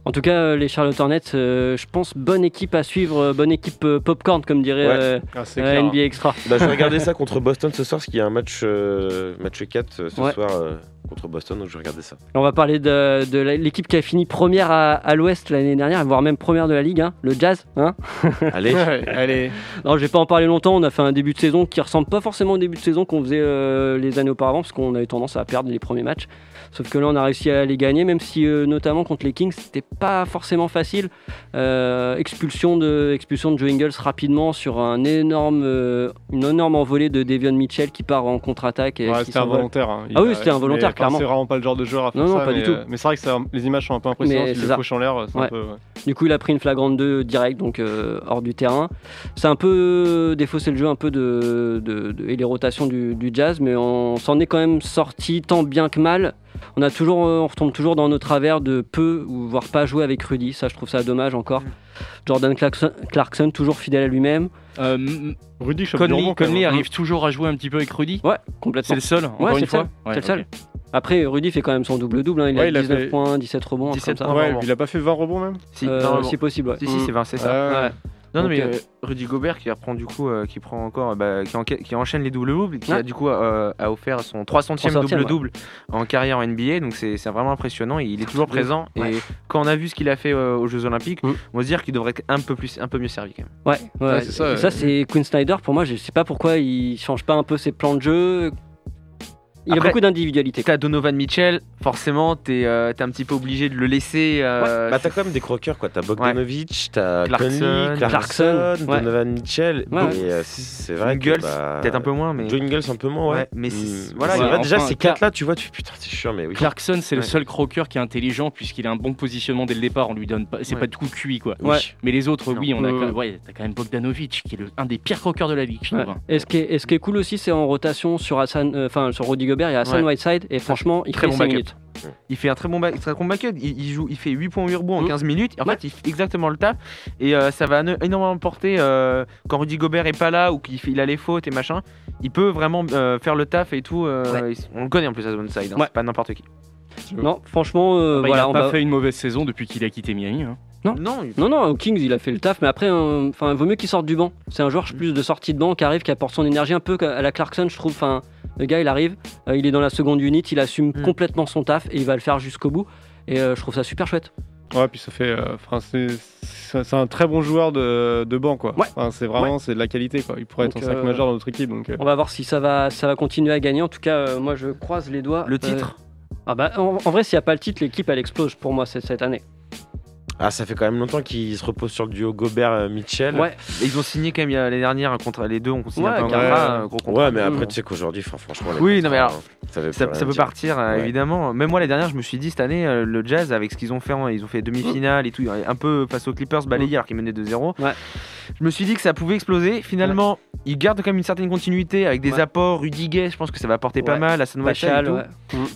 En tout cas, euh, les Charlotte Hornets, euh, je pense, bonne équipe à suivre, euh, bonne équipe euh, popcorn, comme dirait Ouais. euh, Ah, euh, clair. NBA Extra. Bah, je vais regarder ça contre Boston ce soir, parce qu'il y a un match, euh, match 4 euh, ce Ouais. soir euh, contre Boston, donc je vais regarder ça. On va parler de, l'équipe qui a fini première à, à l'Ouest l'année dernière, voire même première de la Ligue, hein, le Jazz. Hein Allez, allez. non, je vais pas en parler longtemps. On a fait un début de saison qui ressemble pas forcément au début de saison qu'on faisait euh, les années auparavant, parce qu'on avait tendance à perdre les premiers matchs. Sauf que là, on a réussi à les gagner, même si euh, notamment contre les Kings, c'était pas forcément facile. Euh, expulsion de expulsion de Joe Ingles rapidement sur un énorme, euh, une énorme envolée de Devion Mitchell qui part en contre-attaque. Ouais, c'était involontaire. hein. Ah oui, c'était involontaire, clairement. C'est vraiment pas le genre de joueur à faire Non, non, ça. pas mais, du tout. Mais c'est vrai que ça- les images sont un peu impressionnantes. C'est le en l'air. c'est un Ouais. peu, ouais. Du coup, il a pris une flagrante 2 direct, donc hors du terrain. C'est un peu défaussé le jeu, un peu de, de- de- et les rotations du, du jazz, mais on s'en est quand même sorti tant bien que mal. On a toujours, euh, on retombe toujours dans nos travers de peu ou voire pas jouer avec Rudy. Ça, je trouve ça dommage encore. Jordan Clarkson, Clarkson, toujours fidèle à lui-même. Euh, Rudy Conley, Conley même. arrive toujours à jouer un petit peu avec Rudy. Ouais, C'est complètement. le seul, encore Ouais, c'est une le seul. fois. Ouais, C'est le seul. Après, Rudy fait quand même son double-double. hein. Il Ouais, a il a 19 fait- points, 17 rebonds, un truc 17 comme ça. Ouais, il a pas fait 20 rebonds même Si, Euh, non, si possible, ouais. si, si, c'est 20, c'est ça. Ouais. Non, non, mais euh, Rudy Gobert qui reprend du coup, euh, qui prend encore, bah, qui, enca- qui enchaîne les double doubles, qui Ouais. a du coup euh, a offert son 300e 300e, double double en carrière en NBA, donc c'est c'est vraiment impressionnant. et Il est toujours présent Ouais. et quand on a vu ce qu'il a fait euh, aux Jeux Olympiques, Mm. on va se dire qu'il devrait être un peu plus, un peu mieux servi quand même. Ouais, ouais. Ouais, c'est ça, Et ouais. ça c'est Quinn Snyder. Pour moi, je sais pas pourquoi il change pas un peu ses plans de jeu. Il Après, a beaucoup d'individualité. T'as Donovan Mitchell, forcément, t'es euh, t'es un petit peu obligé de le laisser. euh, bah, t'as quand même des croqueurs, quoi. T'as Bogdanovic, t'as Clarkson, Conley, Clarkson, Clarkson, ouais. Donovan Mitchell. Ouais, ouais. Euh, c'est vrai Ingles, que. bah, peut-être un peu moins, mais Joe Ingles un peu moins, ouais. Ouais, mais c'est- Mm. voilà, ouais, vrai, déjà enfin, ces quatre-là, tu vois, tu putain, c'est chiant, mais oui. Clarkson, c'est le Ouais. seul croqueur qui est intelligent puisqu'il a un bon positionnement dès le départ. On lui donne pas, c'est Ouais. pas de coup cuit quoi. Ouais. Mais les autres, oui, on a quand, ouais, t'as quand même Bogdanovic qui est le, un des pires croqueurs de la ligue, je Ouais. trouve. hein. Et ce, qui est, et ce qui est cool aussi, c'est en rotation sur Hassan, euh, enfin sur Rudy Gobert, il y a Hassan Ouais. Whiteside et franchement, il Très fait bon 5 backup. minutes. Il fait un très bon, back, très bon backup. Il, il joue, il fait 8 points 8 rebonds en Mm. 15 minutes. En Ouais. fait, il fait exactement le taf. Et euh, ça va no- énormément porter euh, quand Rudy Gobert est pas là ou qu'il il a les fautes et machin. Il peut vraiment euh, faire le taf et tout. euh, Ouais. On le connaît en plus à Zone Side. hein, Ouais. C'est pas n'importe qui. Non, franchement, euh, Bah, voilà. il a on pas va- fait une mauvaise saison depuis qu'il a quitté Miami. hein. Non. Non, il- Non, Kings, il a fait le taf, mais après, euh, enfin, vaut mieux qu'il sorte du banc. C'est un joueur plus de sortie de banc qui arrive, qui apporte son énergie un peu à la Clarkson, je trouve. Enfin, le gars, il arrive, euh, il est dans la seconde unit, il assume Mm. complètement son taf et il va le faire jusqu'au bout. Et euh, je trouve ça super chouette. Ouais, puis ça fait. euh, Enfin, c'est un très bon joueur de, de banc, quoi. Ouais. Enfin, c'est vraiment c'est de la qualité, quoi. Il pourrait Donc, être un 5 euh, majeur dans notre équipe, donc. euh, On va voir si ça va, ça va continuer à gagner. En tout cas, euh, moi, je croise les doigts. Le Euh, titre ah bah, en, en vrai, s'il n'y a pas le titre, l'équipe, elle explose pour moi cette, cette année. Ah, ça fait quand même longtemps qu'ils se reposent sur le duo Gobert-Mitchell. Ouais, Et Ils ont signé quand même il y a- l'année dernière un contrat. Les deux ont signé Ouais, un, contrat, un gros contrat. Ouais, mais après, Mm. tu sais qu'aujourd'hui, franchement. les Oui, non, mais alors, ça, peut dire. partir euh, Ouais. évidemment. Même moi l'année dernière, je me suis dit cette année euh, le Jazz avec ce qu'ils ont fait, hein, ils ont fait demi-finale et tout, un peu face aux Clippers balayés alors qu'ils menaient 2-0. Ouais. Je me suis dit que ça pouvait exploser. Finalement, ils gardent quand même une certaine continuité avec des Ouais. apports. Rudy Gay, je pense que ça va apporter pas mal. Hassan Whiteside et tout. ouais.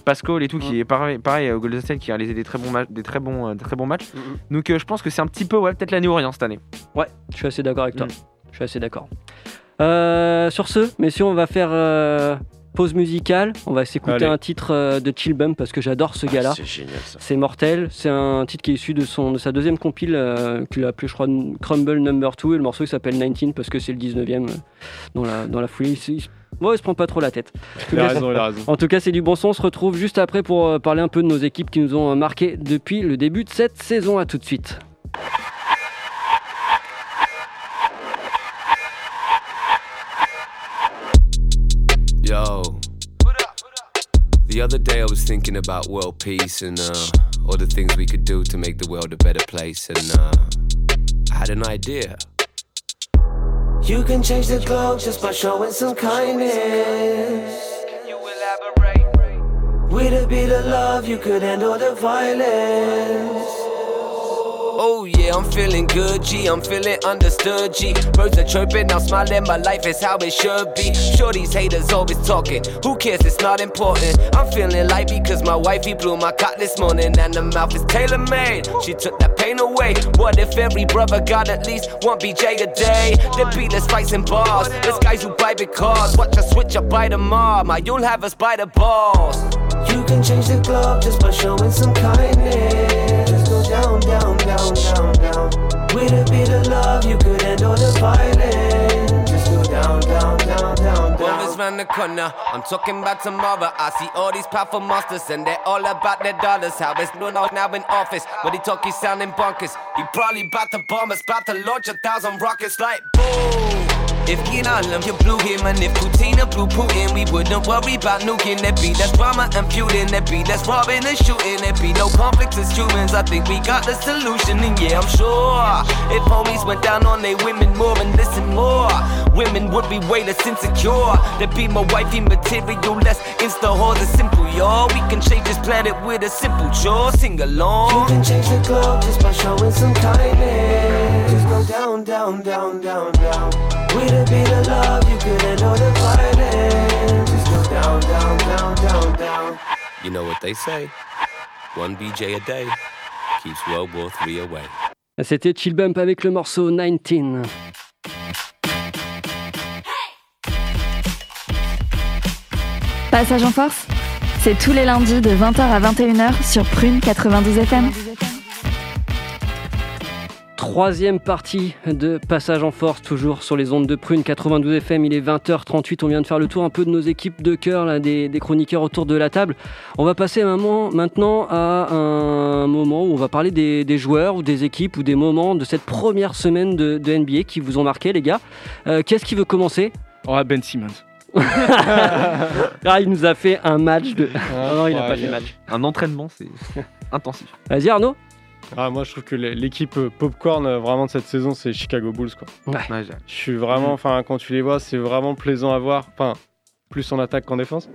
Pascal et tout Mm. qui est pareil, pareil au Golden State qui a réalisé des très bons des très bons, euh, des très bons matchs. Donc euh, je pense que c'est un petit peu ouais peut-être l'année Orient cette année. Ouais, je suis assez d'accord avec toi. Mm. Je suis assez d'accord. Euh, sur ce, messieurs, on va faire euh, pause musicale. On va s'écouter Allez. un titre euh, de Chill Bum parce que j'adore ce Ah, gars-là. C'est génial ça. C'est mortel. C'est un titre qui est issu de, son, de sa deuxième compile euh, qu'il a appelé, je crois, Crumble Number 2. Et le morceau il s'appelle 19 parce que c'est le 19e euh, dans, la, dans la foulée. Il, se- il se- ouais, il se prend pas trop la tête. Il a raison, il a raison. En tout cas, c'est du bon son. On se retrouve juste après pour euh, parler un peu de nos équipes qui nous ont marqué depuis le début de cette saison. À tout de suite. The other day I was thinking about world peace and uh, all the things we could do to make the world a better place, and uh, I had an idea. You can change the globe just by showing some kindness. With a bit of love, you could end all the violence. Oh yeah, I'm feeling good, G. I'm feeling understood, G. Birds are chirping, I'm smiling. My life is how it should be. Sure, these haters always talking. Who cares? It's not important. I'm feeling light because my wifey blew my cock this morning, and the mouth is tailor made. She took that pain away. What if every brother got at least one BJ a day? The beatless fights and bars. There's guys who buy because watch us switch up by the mob. My you'll have us by the balls. You can change the globe just by showing some kindness. Down, down, down, down, down. With a bit of love, you could handle the violence. Just go down, down, down, down, down. Always round the corner. I'm talking about tomorrow. I see all these powerful monsters, and they're all about their dollars. How it's known now in office. When he talk, he's sounding bonkers. He probably about to bomb us, about to launch a thousand rockets like boom. If Iran you blew him, and if Putin blew Putin, we wouldn't worry about nuking. There be less drama and feuding, there be less robbing and shooting, there be no conflicts as humans. I think we got the solution, and yeah, I'm sure if homies went down on they women more and listen more, women would be way less insecure. There'd be more wifey material, less insta whores. It's simple, y'all. We can change this planet with a simple chore. Sing along. You can change the globe just by showing some kindness. Just go down, down, down, down, down. With a bit of love, you could handle the violence. Just go down, down, down, down, down. You know what they say? One BJ a day keeps World War III away. C'était Chill Bump avec le morceau 19. Passage en force, c'est tous les lundis de 20h à 21h sur Prune 92 FM. Troisième partie de Passage en Force, toujours sur les ondes de Prune 92 FM. Il est 20h38. On vient de faire le tour un peu de nos équipes de cœur, là, des, des chroniqueurs autour de la table. On va passer maintenant à un moment où on va parler des, des joueurs ou des équipes ou des moments de cette première semaine de, de NBA qui vous ont marqué, les gars. Euh, Qu'est-ce qui veut commencer? Oh, Ben Simmons. Ah, il nous a fait un match de. Ah non, il n'a pas fait match. Un entraînement, c'est intensif. Vas-y, Arnaud. Ah, moi, je trouve que l'é- l'équipe euh, popcorn euh, vraiment de cette saison, c'est Chicago Bulls. Quoi. Ouais, Je suis vraiment, enfin, quand tu les vois, c'est vraiment plaisant à voir. Enfin, plus en attaque qu'en défense.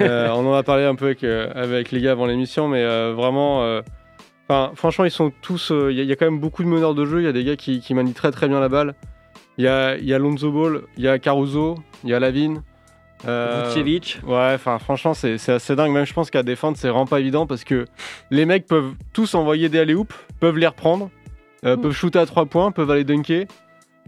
Euh, on en a parlé un peu avec, euh, avec les gars avant l'émission, mais euh, vraiment, euh, enfin, franchement, ils sont tous. euh, Il y, a- il y a quand même beaucoup de meneurs de jeu. Il y a des gars qui, qui manient très très bien la balle. Il y a, il y a Lonzo Ball, il y a Caruso, il y a Lavine. Euh, Vucevic. Ouais, enfin franchement c'est c'est assez dingue. Même je pense qu'à défendre c'est vraiment pas évident parce que les mecs peuvent tous envoyer des alley peuvent les reprendre, euh, peuvent shooter à trois points, peuvent aller dunker.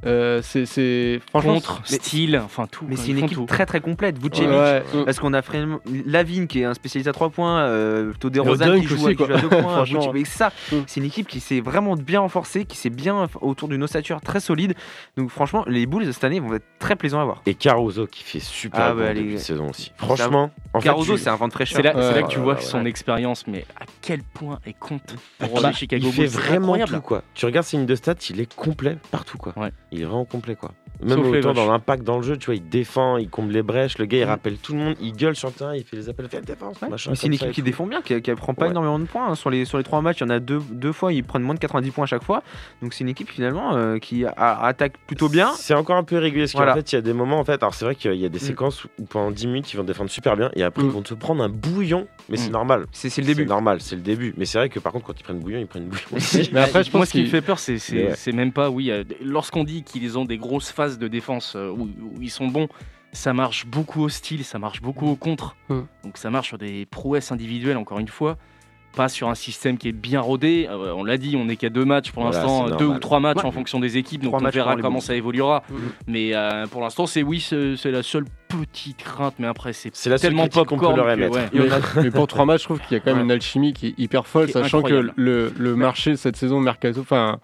Euh, c'est Contre, Mais- style, enfin tout. Mais c'est une équipe tout. très très complète. Vucevic, Ouais. parce qu'on a vraiment Lavigne qui est un spécialiste à 3 points, euh, Todé Rosanne qui joue, aussi, qui joue à 2 points. Ça, Mm. c'est une équipe qui s'est vraiment bien renforcée, qui s'est bien autour d'une ossature très solide. Donc franchement, les Bulls cette année vont être très plaisants à voir. Et Caruso qui fait super Ah bon ouais, depuis les- saison aussi. Franchement, en Caruso, tu- c'est un vent de fraîcheur. C'est là, Ouais, que tu ouais, vois ouais, son ouais. expérience, mais à quel point elle compte pour Bah, les Chicago il fait vraiment tout quoi. Tu regardes ses lignes de stats, il est complet partout quoi. Il est vraiment complet quoi. Même Sauf autant dans l'impact dans le jeu, tu vois, il défend, il comble les brèches, le gars il rappelle tout le monde, il gueule sur le terrain, il fait les appels, fait la défense, Ouais. machin. Mais c'est une équipe qui tout. défend bien, qui, qui prend pas Ouais. énormément de points. hein. Sur, les, sur les trois matchs, il y en a deux, deux fois, ils prennent moins de 90 points à chaque fois. Donc c'est une équipe finalement euh, qui a- attaque plutôt bien. C'est encore un peu irrégulier parce qu'en Voilà. fait, il y a des moments en fait. Alors c'est vrai qu'il y a des Mm. séquences où pendant 10 minutes ils vont défendre super bien et après Mm. ils vont te prendre un bouillon, mais c'est Mm. normal. C'est c'est le début. C'est normal, c'est le début. Mais c'est vrai que par contre, quand ils prennent bouillon, ils prennent bouillon aussi. Mais après je Moi, pense ce qui me fait peur, c'est même pas, oui, euh, lorsqu'on dit qu'ils ont des grosses phases de défense euh, où, où ils sont bons, ça marche beaucoup au style, ça marche beaucoup au contre. Hmm. Donc ça marche sur des prouesses individuelles, encore une fois. Pas sur un système qui est bien rodé. Euh, on l'a dit, on n'est qu'à deux matchs pour Voilà, l'instant, deux normal. ou trois matchs Ouais. en fonction des équipes. Donc on verra comment ça évoluera. Mhm. Mais euh, pour l'instant, c'est oui, c'est la seule petite crainte. Mais après, c'est C'est la seule tellement critique qu'on peut leur que, ouais. mais, mais pour trois matchs, je trouve qu'il y a quand même Ouais. une alchimie qui est hyper folle, est sachant incroyable. que le, le marché de cette saison mercato, enfin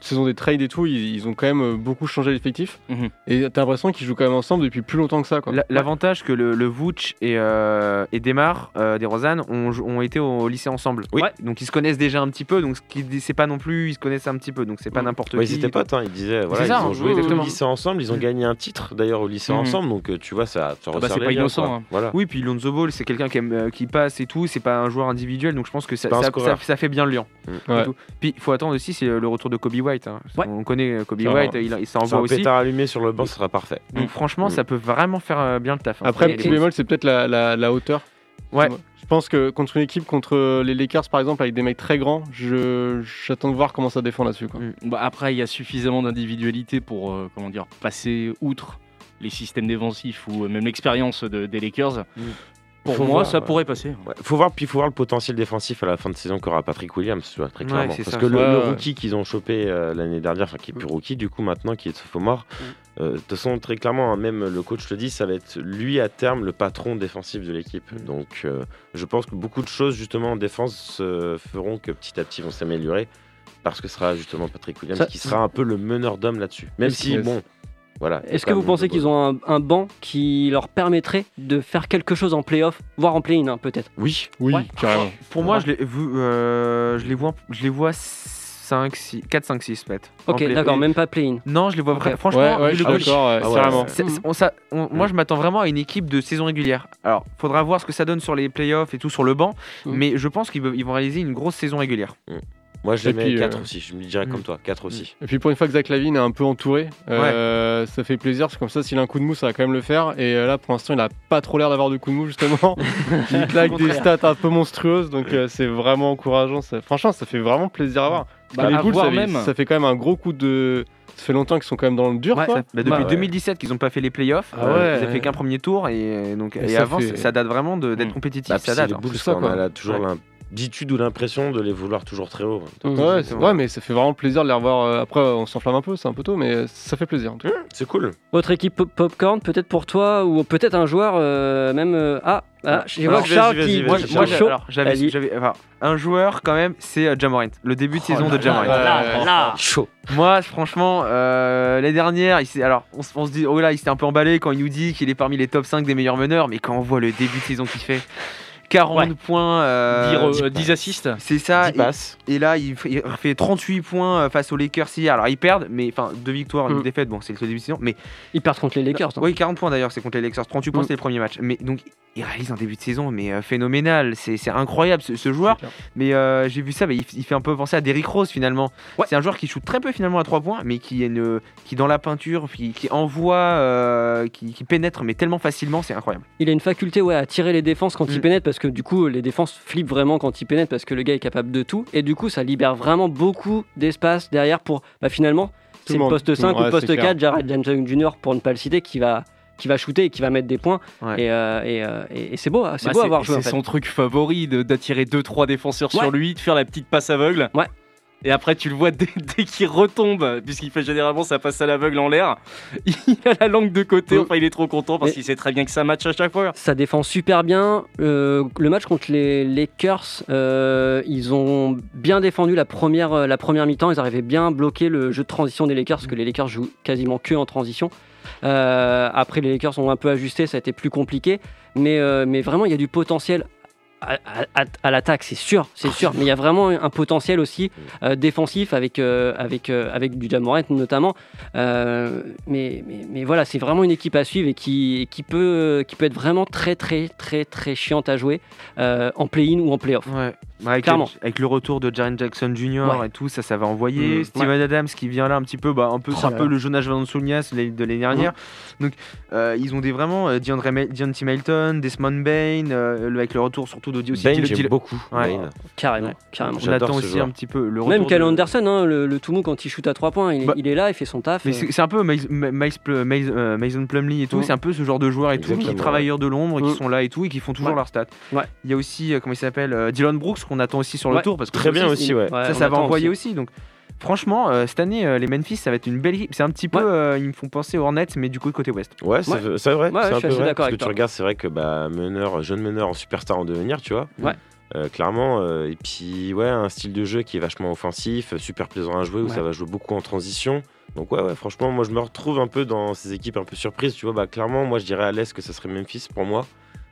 saison des trades et tout, ils, ils ont quand même euh, beaucoup changé l'effectif. Mhm. Et t'as l'impression qu'ils jouent quand même ensemble depuis plus longtemps que ça. L'avantage que le, le Vooch et, euh, et Demar, euh, des Rosanne, ont, ont été au, lycée ensemble. Oui. Donc ils se connaissent déjà un petit peu. Donc c'est pas non plus, ils se connaissent un petit peu. Donc c'est pas Mm. n'importe Ouais, qui. ils étaient potes, hein, ils disaient, voilà, C'est ça, ils ont hein, joué exactement. lycée ensemble, ils ont Mm. gagné un titre d'ailleurs au lycée Mhm. ensemble, donc euh, tu vois, ça, ça bah, resserre c'est pas liens, innocent, hein. Voilà. Oui, puis Lonzo Ball, c'est quelqu'un qui, aime, euh, qui passe et tout. C'est pas un joueur individuel. Donc je pense que ça, ça, ça- ça fait bien le lien. Ouais. Tout. Puis il faut attendre aussi, c'est le retour de Kobe White. hein. Ouais. On connaît euh, Kobe Ça White, va. il, il C'est s'envoie un aussi. pétard allumé sur le banc, ce sera parfait. Donc franchement, Mm. ça peut vraiment faire euh, bien le taf. hein. Après, Et petit bémol, c'est peut-être la, la, la hauteur. Ouais. Je pense que contre une équipe, contre les Lakers par exemple, avec des mecs très grands, je j'attends de voir comment ça défend là-dessus. Mm. Bah, après, il y a suffisamment d'individualité pour euh, comment dire, passer outre les systèmes défensifs ou euh, même l'expérience de- des Lakers. Pour Faut moi, voir, ça ouais. pourrait passer. Ouais, faut voir, puis il faut voir le potentiel défensif à la fin de saison qu'aura Patrick Williams, très clairement. Parce ça. que le, rookie qu'ils ont chopé euh, l'année dernière, enfin qui est plus rookie du coup maintenant, qui est sophomore, euh, de toute façon, très clairement, hein, même le coach le dit, ça va être lui à terme le patron défensif de l'équipe. Donc euh, je pense que beaucoup de choses justement en défense euh, feront que petit à petit vont s'améliorer. Parce que ce sera justement Patrick Williams Ça- qui sera un peu le meneur d'homme là-dessus. Même si, bon, voilà. Est-ce que vous pensez qu'ils ont un, un banc qui leur permettrait de faire quelque chose en playoff, voire en play-in hein, peut-être? Oui, Oui, Ouais. carrément. Pour moi, je les, vu- euh, je les vois, je les vois 5, 6, 4, 5, 6 peut-être. En Ok, d'accord, même pas play-in. Non, je les vois Ok. vraiment. Franchement, Ouais, ouais, vu je coach- Ah s'a- on- moi, je m'attends vraiment à une équipe de saison régulière. Alors, faudra voir ce que ça donne sur les playoffs et tout sur le banc, Mhm. mais je pense qu'ils vont réaliser une grosse saison régulière. Moi je les Et mets puis, 4 euh, aussi. Je me dirais Mm. comme toi, 4 aussi. Et puis pour une fois que Zach Lavine est un peu entouré, euh, ça fait plaisir parce que comme ça, s'il a un coup de mou, ça va quand même le faire. Et euh, là, pour l'instant, il a pas trop l'air d'avoir de coup de mou justement. il claque des stats un peu monstrueuses, donc euh, c'est vraiment encourageant. Ça- Franchement, ça fait vraiment plaisir à voir. Bah, les à Bulls, voir ça, fait- même. ça fait quand même un gros coup de. Ça fait longtemps qu'ils sont quand même dans le dur, Ouais, quoi. ça- Bah, depuis Bah, ouais. 2017 qu'ils n'ont pas fait les playoffs, Ah euh, ouais, ils ont fait ouais. qu'un premier tour et, donc, Et et, ça avant fait- ça date vraiment d'être Mm. compétitif. Bah, ça date. les hein. Bulls, c'est ça, quoi, quoi. on a toujours Ouais. L'habitude ou l'impression de les vouloir toujours très haut. Mhm. Ouais, c'est- mais ça fait vraiment plaisir de les revoir. euh, Après, on s'enflamme un peu, c'est un peu tôt, mais ça fait plaisir. en tout cas. C'est cool. Autre équipe pop- popcorn, peut-être pour toi, ou peut-être un joueur, euh, même. euh, ah, ah, je vois Charles qui. Moi, j'avais, Vas-y. j'avais- enfin, un joueur quand même, c'est euh, Jamorant. Le début de saison Oh là de Jamorant. là là Ouais. là. Chaud. Moi, franchement, euh, l'année dernière, il s'est- alors on se dit, oh là, il s'était un peu emballé quand il nous dit qu'il est parmi les top 5 des meilleurs meneurs, mais quand on voit le début de saison qu'il fait, 40 Ouais. points, euh, Dire, euh, 10 10 assists. c'est ça. 10 Et, passes. et là, il fait, il fait 38 points euh, face aux Lakers hier. Alors, ils perdent, mais enfin, deux victoires, une Mm. défaite. Bon, c'est le début de saison. Mais Ils perdent contre les Lakers. hein. oui, 40 points d'ailleurs, c'est contre les Lakers. 38 points, Mm. c'était le premier match. Mais donc, il réalise un début de saison, mais euh, phénoménal. C'est c'est incroyable ce, ce joueur. C'est. Mais euh, j'ai vu ça, mais il, il fait un peu penser à Derrick Rose finalement. Ouais. C'est un joueur qui shoot très peu finalement à 3 points, mais qui est une, qui dans la peinture, qui, qui envoie, euh, qui, qui pénètre, mais tellement facilement, c'est incroyable. Il a une faculté ouais, à tirer les défenses quand il Mm. pénètre parce que du coup les défenses flippent vraiment quand il pénètre parce que le gars est capable de tout et du coup ça libère vraiment beaucoup d'espace derrière pour bah, finalement c'est le poste Tout le 5 monde, ou ouais, poste c'est clair. 4 Jared Jackson Jr pour ne pas le citer qui va qui va shooter et qui va mettre des points Ouais. et, euh, et, euh, et- c'est beau c'est Bah, beau à voir jouer c'est en fait. son truc favori de- d'attirer 2-3 défenseurs Ouais. sur lui, de faire la petite passe aveugle. Ouais. Et après, tu le vois dès, dès qu'il retombe, puisqu'il fait généralement sa passe à l'aveugle en l'air. Il a la langue de côté, enfin, il est trop content parce qu'il sait très bien que ça match à chaque fois. ça défend super bien. Euh, le match contre les Lakers, euh, ils ont bien défendu la première, euh, la première mi-temps. Ils arrivaient bien à bloquer le jeu de transition des Lakers, parce que les Lakers jouent quasiment que en transition. Après, les Lakers ont un peu ajusté, ça a été plus compliqué. Mais, mais vraiment, il y a du potentiel. À, l'attaque, c'est sûr, c'est sûr, mais il y a vraiment un potentiel aussi euh, défensif avec, euh, avec, euh, avec du Jamorant notamment. Euh, mais, mais, mais voilà, c'est vraiment une équipe à suivre et qui, qui, peut, qui peut être vraiment très très très très chiante à jouer en play-in ou en play-off. Avec, Clairement. avec le retour de Jaren Jackson Jr. Ouais. et tout, ça, ça va envoyer. Mm. Steven Adams qui vient là un petit peu, bah, un peu, Oh c'est un peu le Jonas de l'année- de l'année dernière. Donc, euh, ils ont des vraiment euh, Deontay Melton, Desmond Bain, euh, le- avec le retour surtout aussi. Bain, j'aime beaucoup. Ouais. Bain. Carrément, Ouais. carrément. On attend aussi joueur. un petit peu le retour. Même Cal de- Anderson, hein, le, le tout mou quand il shoot à 3 points, il, est- Bah, il est là, il fait son taf. Mais euh. c'est un peu euh, Mason Plumlee et tout, Mm. c'est un peu ce genre de joueurs et tout, qui Exactement, travailleurs de l'ombre, qui Mm. sont là et tout, et qui font toujours Ouais. leur stat. Ouais. Il y a aussi, euh, comment il s'appelle, Dylan Brooks, qu'on attend aussi sur le Ouais. tour, parce que Très ça bien aussi, aussi, ouais. Ouais, ça, va envoyer aussi. Donc, franchement, euh, cette année, euh, les Memphis, ça va être une belle équipe. C'est un petit peu, Ouais. euh, ils me font penser aux Hornets, mais du coup, côté ouest. Ouais, c'est c'est vrai. Ouais, c'est je un suis peu assez vrai. Parce que tu regardes, c'est vrai que bah, meneur, jeune meneur en superstar en devenir, tu vois. Ouais. Euh, clairement. euh, et puis, ouais, un style de jeu qui est vachement offensif, super plaisant à jouer, où Ouais. ça va jouer beaucoup en transition. Donc, ouais, ouais, franchement, moi, je me retrouve un peu dans ces équipes un peu surprises. Tu vois, bah, clairement, moi, je dirais à l'Est que ça serait Memphis pour moi.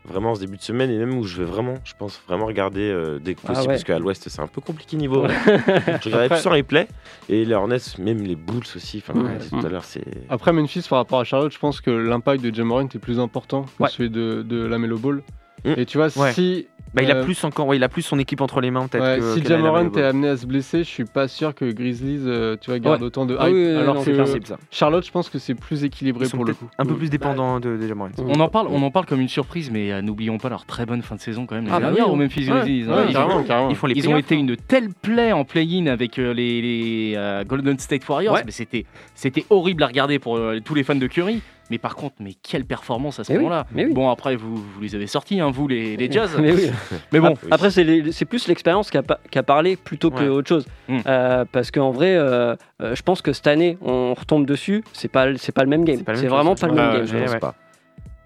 Vraiment, en ce début de semaine, et même où je vais vraiment, je pense vraiment regarder euh, dès que Ah possible, ouais. parce qu'à l'Ouest, c'est un peu compliqué niveau. je regardais Après- plus en replay. Et les Hornets, même les Bulls aussi. Enfin, Ouais. tout à l'heure, c'est. Après Memphis, par rapport à Charlotte, je pense que l'impact de Jamorant est plus important que celui de, de la Melo Ball. Mm. Et tu vois, Ouais. si Bah, il a Euh, plus encore, ouais, il a plus son équipe entre les mains peut-être. Ouais, que- si Jamorant est amené à se blesser, je suis pas sûr que Grizzlies, euh, tu vois, garde Ouais. autant de hype. Ah oui, alors c'est possible, ça. Charlotte, je pense que c'est plus équilibré Ils sont pour le coup. un peu plus dépendants de, de Jamorant. On en parle, on en parle comme une surprise, mais euh, n'oublions pas leur très bonne fin de saison quand même. Ah l'année bah dernière oui, au. Memphis Ouais, Grizzlies. ouais, hein. Ils- carrément, carrément. Ils font les Ils ont été une telle play en play-in avec euh, les, les, euh, Golden State Warriors, Ouais. mais c'était c'était horrible à regarder pour euh, tous les fans de Curry. Mais par contre, mais quelle performance à ce oui, moment-là. oui. Bon après vous, vous les avez sortis, hein, vous les, les Jazz. Mais oui. Mais bon, Ap- Après, c'est plus l'expérience qui a, qui a parlé plutôt que Ouais. autre chose. Mm. Euh, parce qu'en vrai, euh, euh, je pense que cette année, on retombe dessus. C'est pas, pas le même game. C'est chose, vraiment pas le même game. Je pense ouais. pas.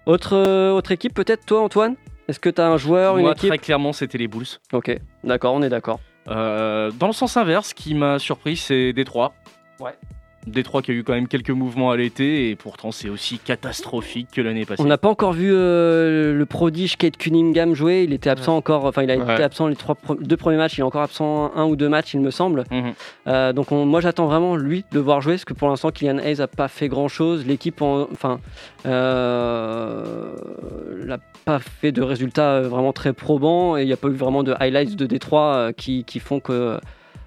Autre, euh, autre équipe, peut-être toi, Antoine? Est-ce que tu as un joueur, une équipe? très clairement c'était les Bulls. Ok, d'accord, on est d'accord. Euh, dans le sens inverse, ce qui m'a surpris, c'est Détroit. Ouais. Détroit qui a eu quand même quelques mouvements à l'été et pourtant c'est aussi catastrophique que l'année passée. On n'a pas encore vu euh, le prodige Kate Cunningham jouer. Il était absent encore. Enfin, il a Ouais. été absent les trois, deux premiers matchs. Il est encore absent un ou deux matchs, il me semble. Mhm. Euh, donc on- moi j'attends vraiment lui de voir jouer parce que pour l'instant Kylian Hayes a pas fait grand chose. L'équipe en- enfin euh, n'a pas fait de résultats euh, vraiment très probants et il n'y a pas eu vraiment de highlights de Détroit euh, qui, qui font que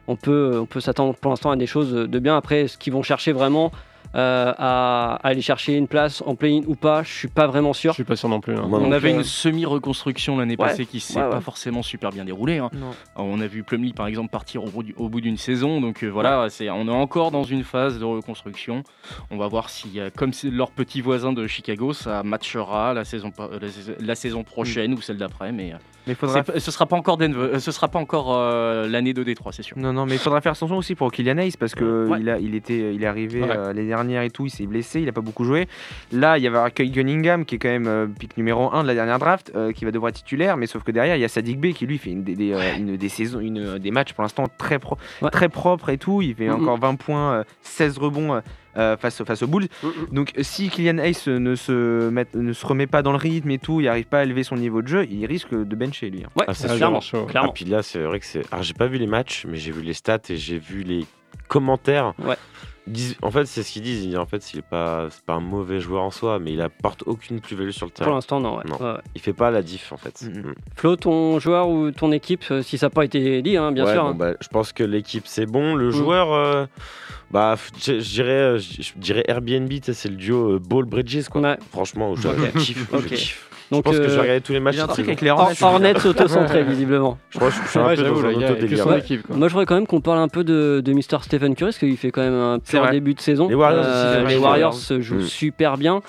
on peut, on peut s'attendre pour l'instant à des choses de bien. Après, ce qu'ils vont chercher vraiment euh, à, à aller chercher une place en play-in ou pas, je suis pas vraiment Je sûr. suis pas sûr non plus. hein. On avait euh, une semi-reconstruction l'année ouais, passée qui s'est ouais, ouais. pas forcément super bien déroulée. hein. Non. On a vu Plumlee par exemple partir au bout du- au bout d'une saison, donc euh, voilà, c'est, on est encore dans une phase de reconstruction. On va voir si, euh, comme c'est leur petit voisin de Chicago, ça matchera la saison, pa- euh, la, sais- la saison prochaine ou celle d'après, mais euh, Mais faudra. ce sera pas encore Denver, euh, ce sera pas encore euh, l'année de Détroit, c'est sûr. Non, non, mais il faudra faire attention aussi pour Kylian Hayes parce que Ouais. il, a, il, était, il est arrivé Ouais. euh, l'année dernière et tout, il s'est blessé, il a pas beaucoup joué. Là, il y avait Cunningham qui est quand même euh, pick numéro 1 de la dernière draft euh, qui va devoir être titulaire, mais sauf que derrière, il y a Sadik Bey qui lui fait une, des, des, euh, une des saisons, une, des matchs pour l'instant très, pro, Ouais. très propres et tout. Il fait encore 20 points, euh, 16 rebonds. euh, euh, face, face aux Bulls. Donc si Kylian Hayes ne se, met- ne se remet pas dans le rythme et tout, il n'arrive pas à élever son niveau de jeu, il risque de bencher lui. hein. Ouais, Ah, c'est sûr. clairement. chaud. Ah, clairement. puis là, c'est vrai que c'est. Alors, j'ai pas vu les matchs, mais j'ai vu les stats et j'ai vu les commentaires. Ouais. En fait, c'est ce qu'ils disent. Ils disent, en fait, il est pas, c'est pas un mauvais joueur en soi, mais il apporte aucune plus-value sur le Pour terrain. l'instant, non. ouais. Non. Ouais, ouais. Il fait pas la diff, en fait. Mm. Flo, ton joueur ou ton équipe, euh, si ça n'a pas été dit, hein, bien Ouais, sûr. bon, hein. bah, je pense que l'équipe c'est bon. Le Mm. joueur, euh, bah, je je dirais, euh, je je dirais Airbnb, tu sais, c'est le duo euh, Ball Bridges, quoi. Ouais. Franchement, je, Ok. je kiffe. je Ok. kiffe. Donc, je pense que je euh, vais regarder tous les matchs. Il y a un truc avec les Or- Hornets. Hornets auto-centré, visiblement. Je pense que je suis un Ouais, peu dans un auto que équipe. quoi. Moi, je voudrais quand même qu'on parle un peu de, de Mr. Stephen Curry, parce qu'il fait quand même un pur début de saison. Euh, Les Warriors les les Warriors se jouent Mm. super bien.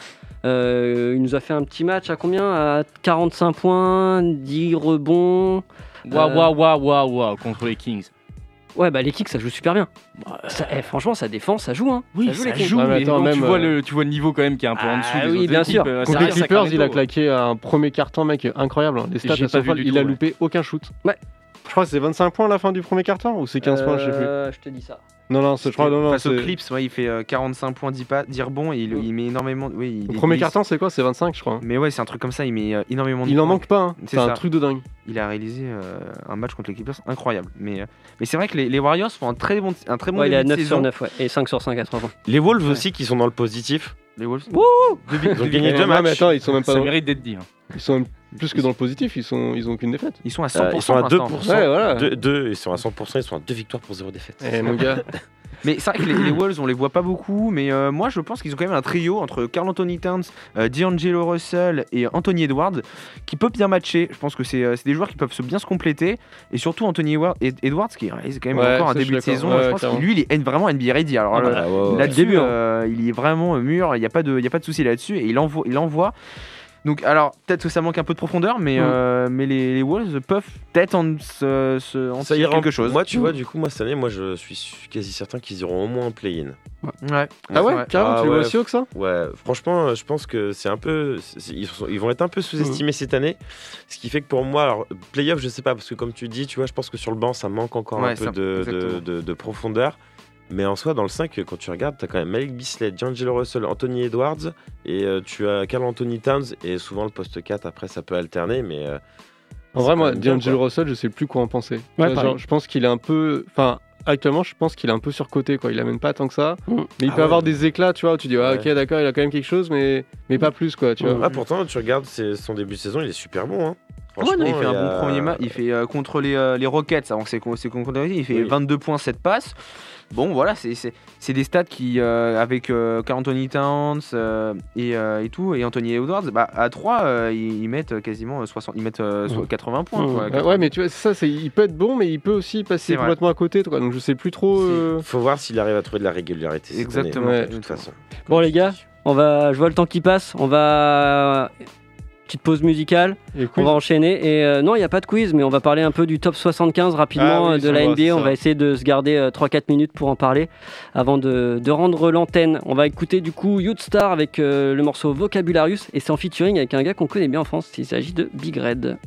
Euh, il nous a fait un petit match à combien? À 45 points, 10 rebonds. Waouh, Euh, waouh, waouh, waouh, waouh, contre les Kings. Ouais, bah les Kicks, ça joue super bien. Ça- eh, franchement, ça défend, ça joue. Hein. Oui, ça joue ça les Kings. joue, Ouais, mais tu, vois euh, le, tu vois le niveau quand même qui est un peu en Ah dessous des oui, autres bien équipes, sûr. euh, Contre les Clippers, il a Sacramento. claqué un premier carton, mec, incroyable. hein. Les stats, pas il tout, a ouais. loupé aucun shoot. Ouais. Je crois que c'est 25 points à la fin du premier carton ou c'est 15 points, je sais plus. Euh, je te dis ça. Non, non, c'est- je crois, non, non, Face aux Clips, ouais, il fait euh, 45 points, 10, pas, 10 rebonds et il, il met énormément. Oui, il Le premier carton, c'est quoi? C'est 25, je crois. Mais ouais, c'est un truc comme ça, il met euh, énormément de Il en manque pas, hein. C'est c'est un truc de dingue. Il a réalisé euh, un match contre les Clippers incroyable. Mais, euh, mais c'est vrai que les, les Warriors font un très bon, un très bon Ouais, il est à début de 9 saison. sur 9, ouais. Et 5 sur 5 à 3 points. Les Wolves aussi qui sont dans le positif. Les Wolves. Ils ont gagné deux non, mais matchs. attends, ils sont même pas Ça dans- mérite d'être dit. hein. Ils sont même plus que dans le positif, ils sont ils ont aucune défaite. Ils sont à 100%. Euh, ils sont à pour 2%. l'instant. Ouais, voilà. Deux- deux, ils sont à 100%, ils sont à 2 victoires pour 0 défaite. Eh mon gars, Mais c'est vrai que les, les Wolves, on les voit pas beaucoup. Mais euh, moi, je pense qu'ils ont quand même un trio entre Carl Anthony Towns, euh, D'Angelo Russell et Anthony Edwards qui peut bien matcher. Je pense que c'est euh, c'est des joueurs qui peuvent se bien se compléter. Et surtout Anthony Edward- Ed- Edwards qui réalise quand même Ouais, encore un début de saison. Ouais, je pense clairement. que lui, il est vraiment NBA ready. Alors, Ah bah, ouais, ouais. Là-dessus, début, hein. euh, il est vraiment mûr, il n'y a pas de, il y a pas de souci là-dessus et il envoie, il envoie. Donc, alors peut-être que ça manque un peu de profondeur, mais, Mm. euh, mais les, les Wolves peuvent peut-être en, se, se- en Ça tirer quelque chose. Moi, tu vois, du coup, moi cette année, moi je suis quasi certain qu'ils iront au moins en play-in. Ouais. ah ouais, Ouais. carrément, Ah tu le vois ouais. aussi haut que ça? Ouais, franchement, je pense que c'est un peu. Ils, sont- ils vont être un peu sous-estimés cette année. Ce qui fait que pour moi, alors, playoff, je sais pas, parce que comme tu dis, tu vois, je pense que sur le banc, ça manque encore un peu ça- de, de, exactement. de- de profondeur. Mais en soi, dans le 5, quand tu regardes, tu as quand même Malik Bisley, D'Angelo Russell, Anthony Edwards, et euh, tu as Carl Anthony Towns, et souvent le poste 4, après, ça peut alterner, mais. euh, En vrai, moi, D'Angelo. Russell, je sais plus quoi en penser. Ouais, genre, je pense qu'il est un peu. Enfin, actuellement, je pense qu'il est un peu surcoté, quoi. Il amène pas tant que ça. Mm. Mais il Ah peut ouais. avoir des éclats, tu vois, où tu dis, ah, Ouais. ok, d'accord, il a quand même quelque chose, mais, mais pas plus, quoi, tu vois. Ah, pourtant, tu regardes c'est- son début de saison, il est super bon. Hein. Ouais, non, il fait un bon a- premier match. Il fait euh, contre les, euh, les Rockets, avant que c'est Rockets, il fait Oui. 22 points, 7 passes. Bon, voilà, c'est- c'est c'est des stats qui, euh, avec euh, Carl Anthony Towns euh, et, euh, et tout, et Anthony Edwards, bah, à 3, ils, ils mettent quasiment 60, ils mettent euh, so- 80 points. Quoi, Ouais, ouais, mais tu vois, c'est ça, c'est- il peut être bon, mais il peut aussi passer vrai. complètement à côté. Quoi. Donc je sais plus trop. euh, Faut voir s'il arrive à trouver de la régularité. Exactement. année, Ouais. de toute façon. Bon les gars, on va, je vois le temps qui passe, on va petite pause musicale, on va enchaîner et euh, non il n'y a pas de quiz mais on va parler un peu du top 75 rapidement Ah oui, euh, de la va, NBA, on va essayer de se garder euh, 3-4 minutes pour en parler avant de, de rendre l'antenne. On va écouter du coup Youth Star avec euh, le morceau Vocabularius et c'est en featuring avec un gars qu'on connaît bien en France, il s'agit de Big Red.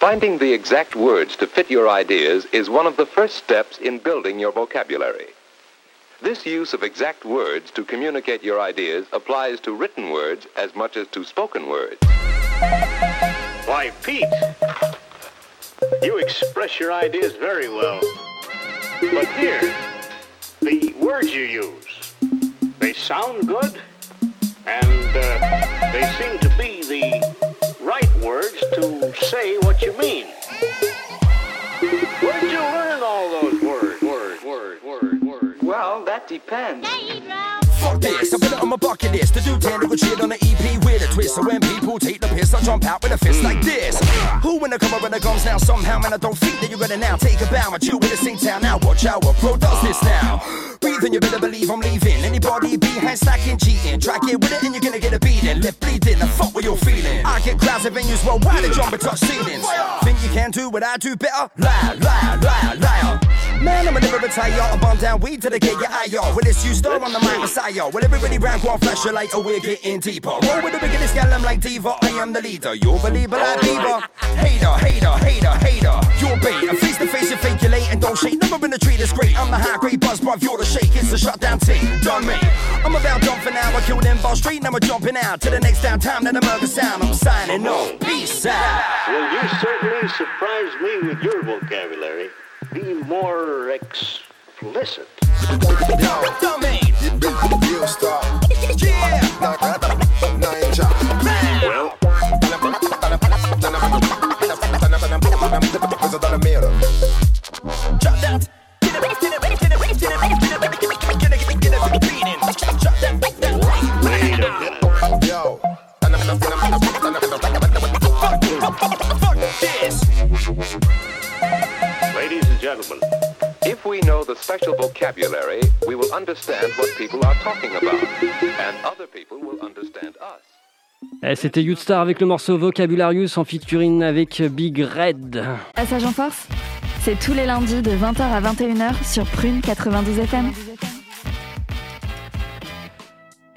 Finding the exact words to fit your ideas is one of the first steps in building your vocabulary. This use of exact words to communicate your ideas applies to written words as much as to spoken words. Why, Pete, you express your ideas very well. But here, the words you use, they sound good, and uh, they seem to be the right words to say what you mean. Well, that depends. It on my bucket list to do tangible shit on the EP with a twist. So when people take the piss, I jump out with a fist like this. Who in the cover of the guns now? Somehow, man, I don't think that you're gonna now take a bow. I chill with the sing town now. Watch out, what pro does this now? Breathing, you better believe I'm leaving. Anybody behind stacking, cheating. Try get with it and you're gonna get a beating. Left bleeding, the fuck what you're feeling. I get crowds at venues worldwide that jump and touch ceilings. Think you can do what I do better? Lie, lie, lie, liar. Man, I'ma never retire. I bomb down weed till they get your eye, y'all. With this you star on the mic, Messiah. Well, everybody round, go on, flash your light, oh, we're getting deeper. Roll with the biggest gal, I'm like Diva. I am the leader. You'll believe it like Diva. Hater, hater, hater, hater. You're bait. And face to face, you fake, you late, and don't shake. Never been a treat, it's great. I'm the high grade buzz, bruv. You're the shake. It's a shutdown team. Done me. I'm about done for now. I killed them ball street, now I'm jumping out to the next downtown. Now the murder sound. I'm signing off. Peace out. Well, you certainly surprised me with your vocabulary. Be more explicit. Listen. Well. Special vocabulary, we will understand what people are talking about, and other people will understand us. Eh, C'était Youth Star avec le morceau Vocabularius en featuring avec Big Red. Passage en force, c'est tous les lundis de 20h à 21h sur Prune 92 FM.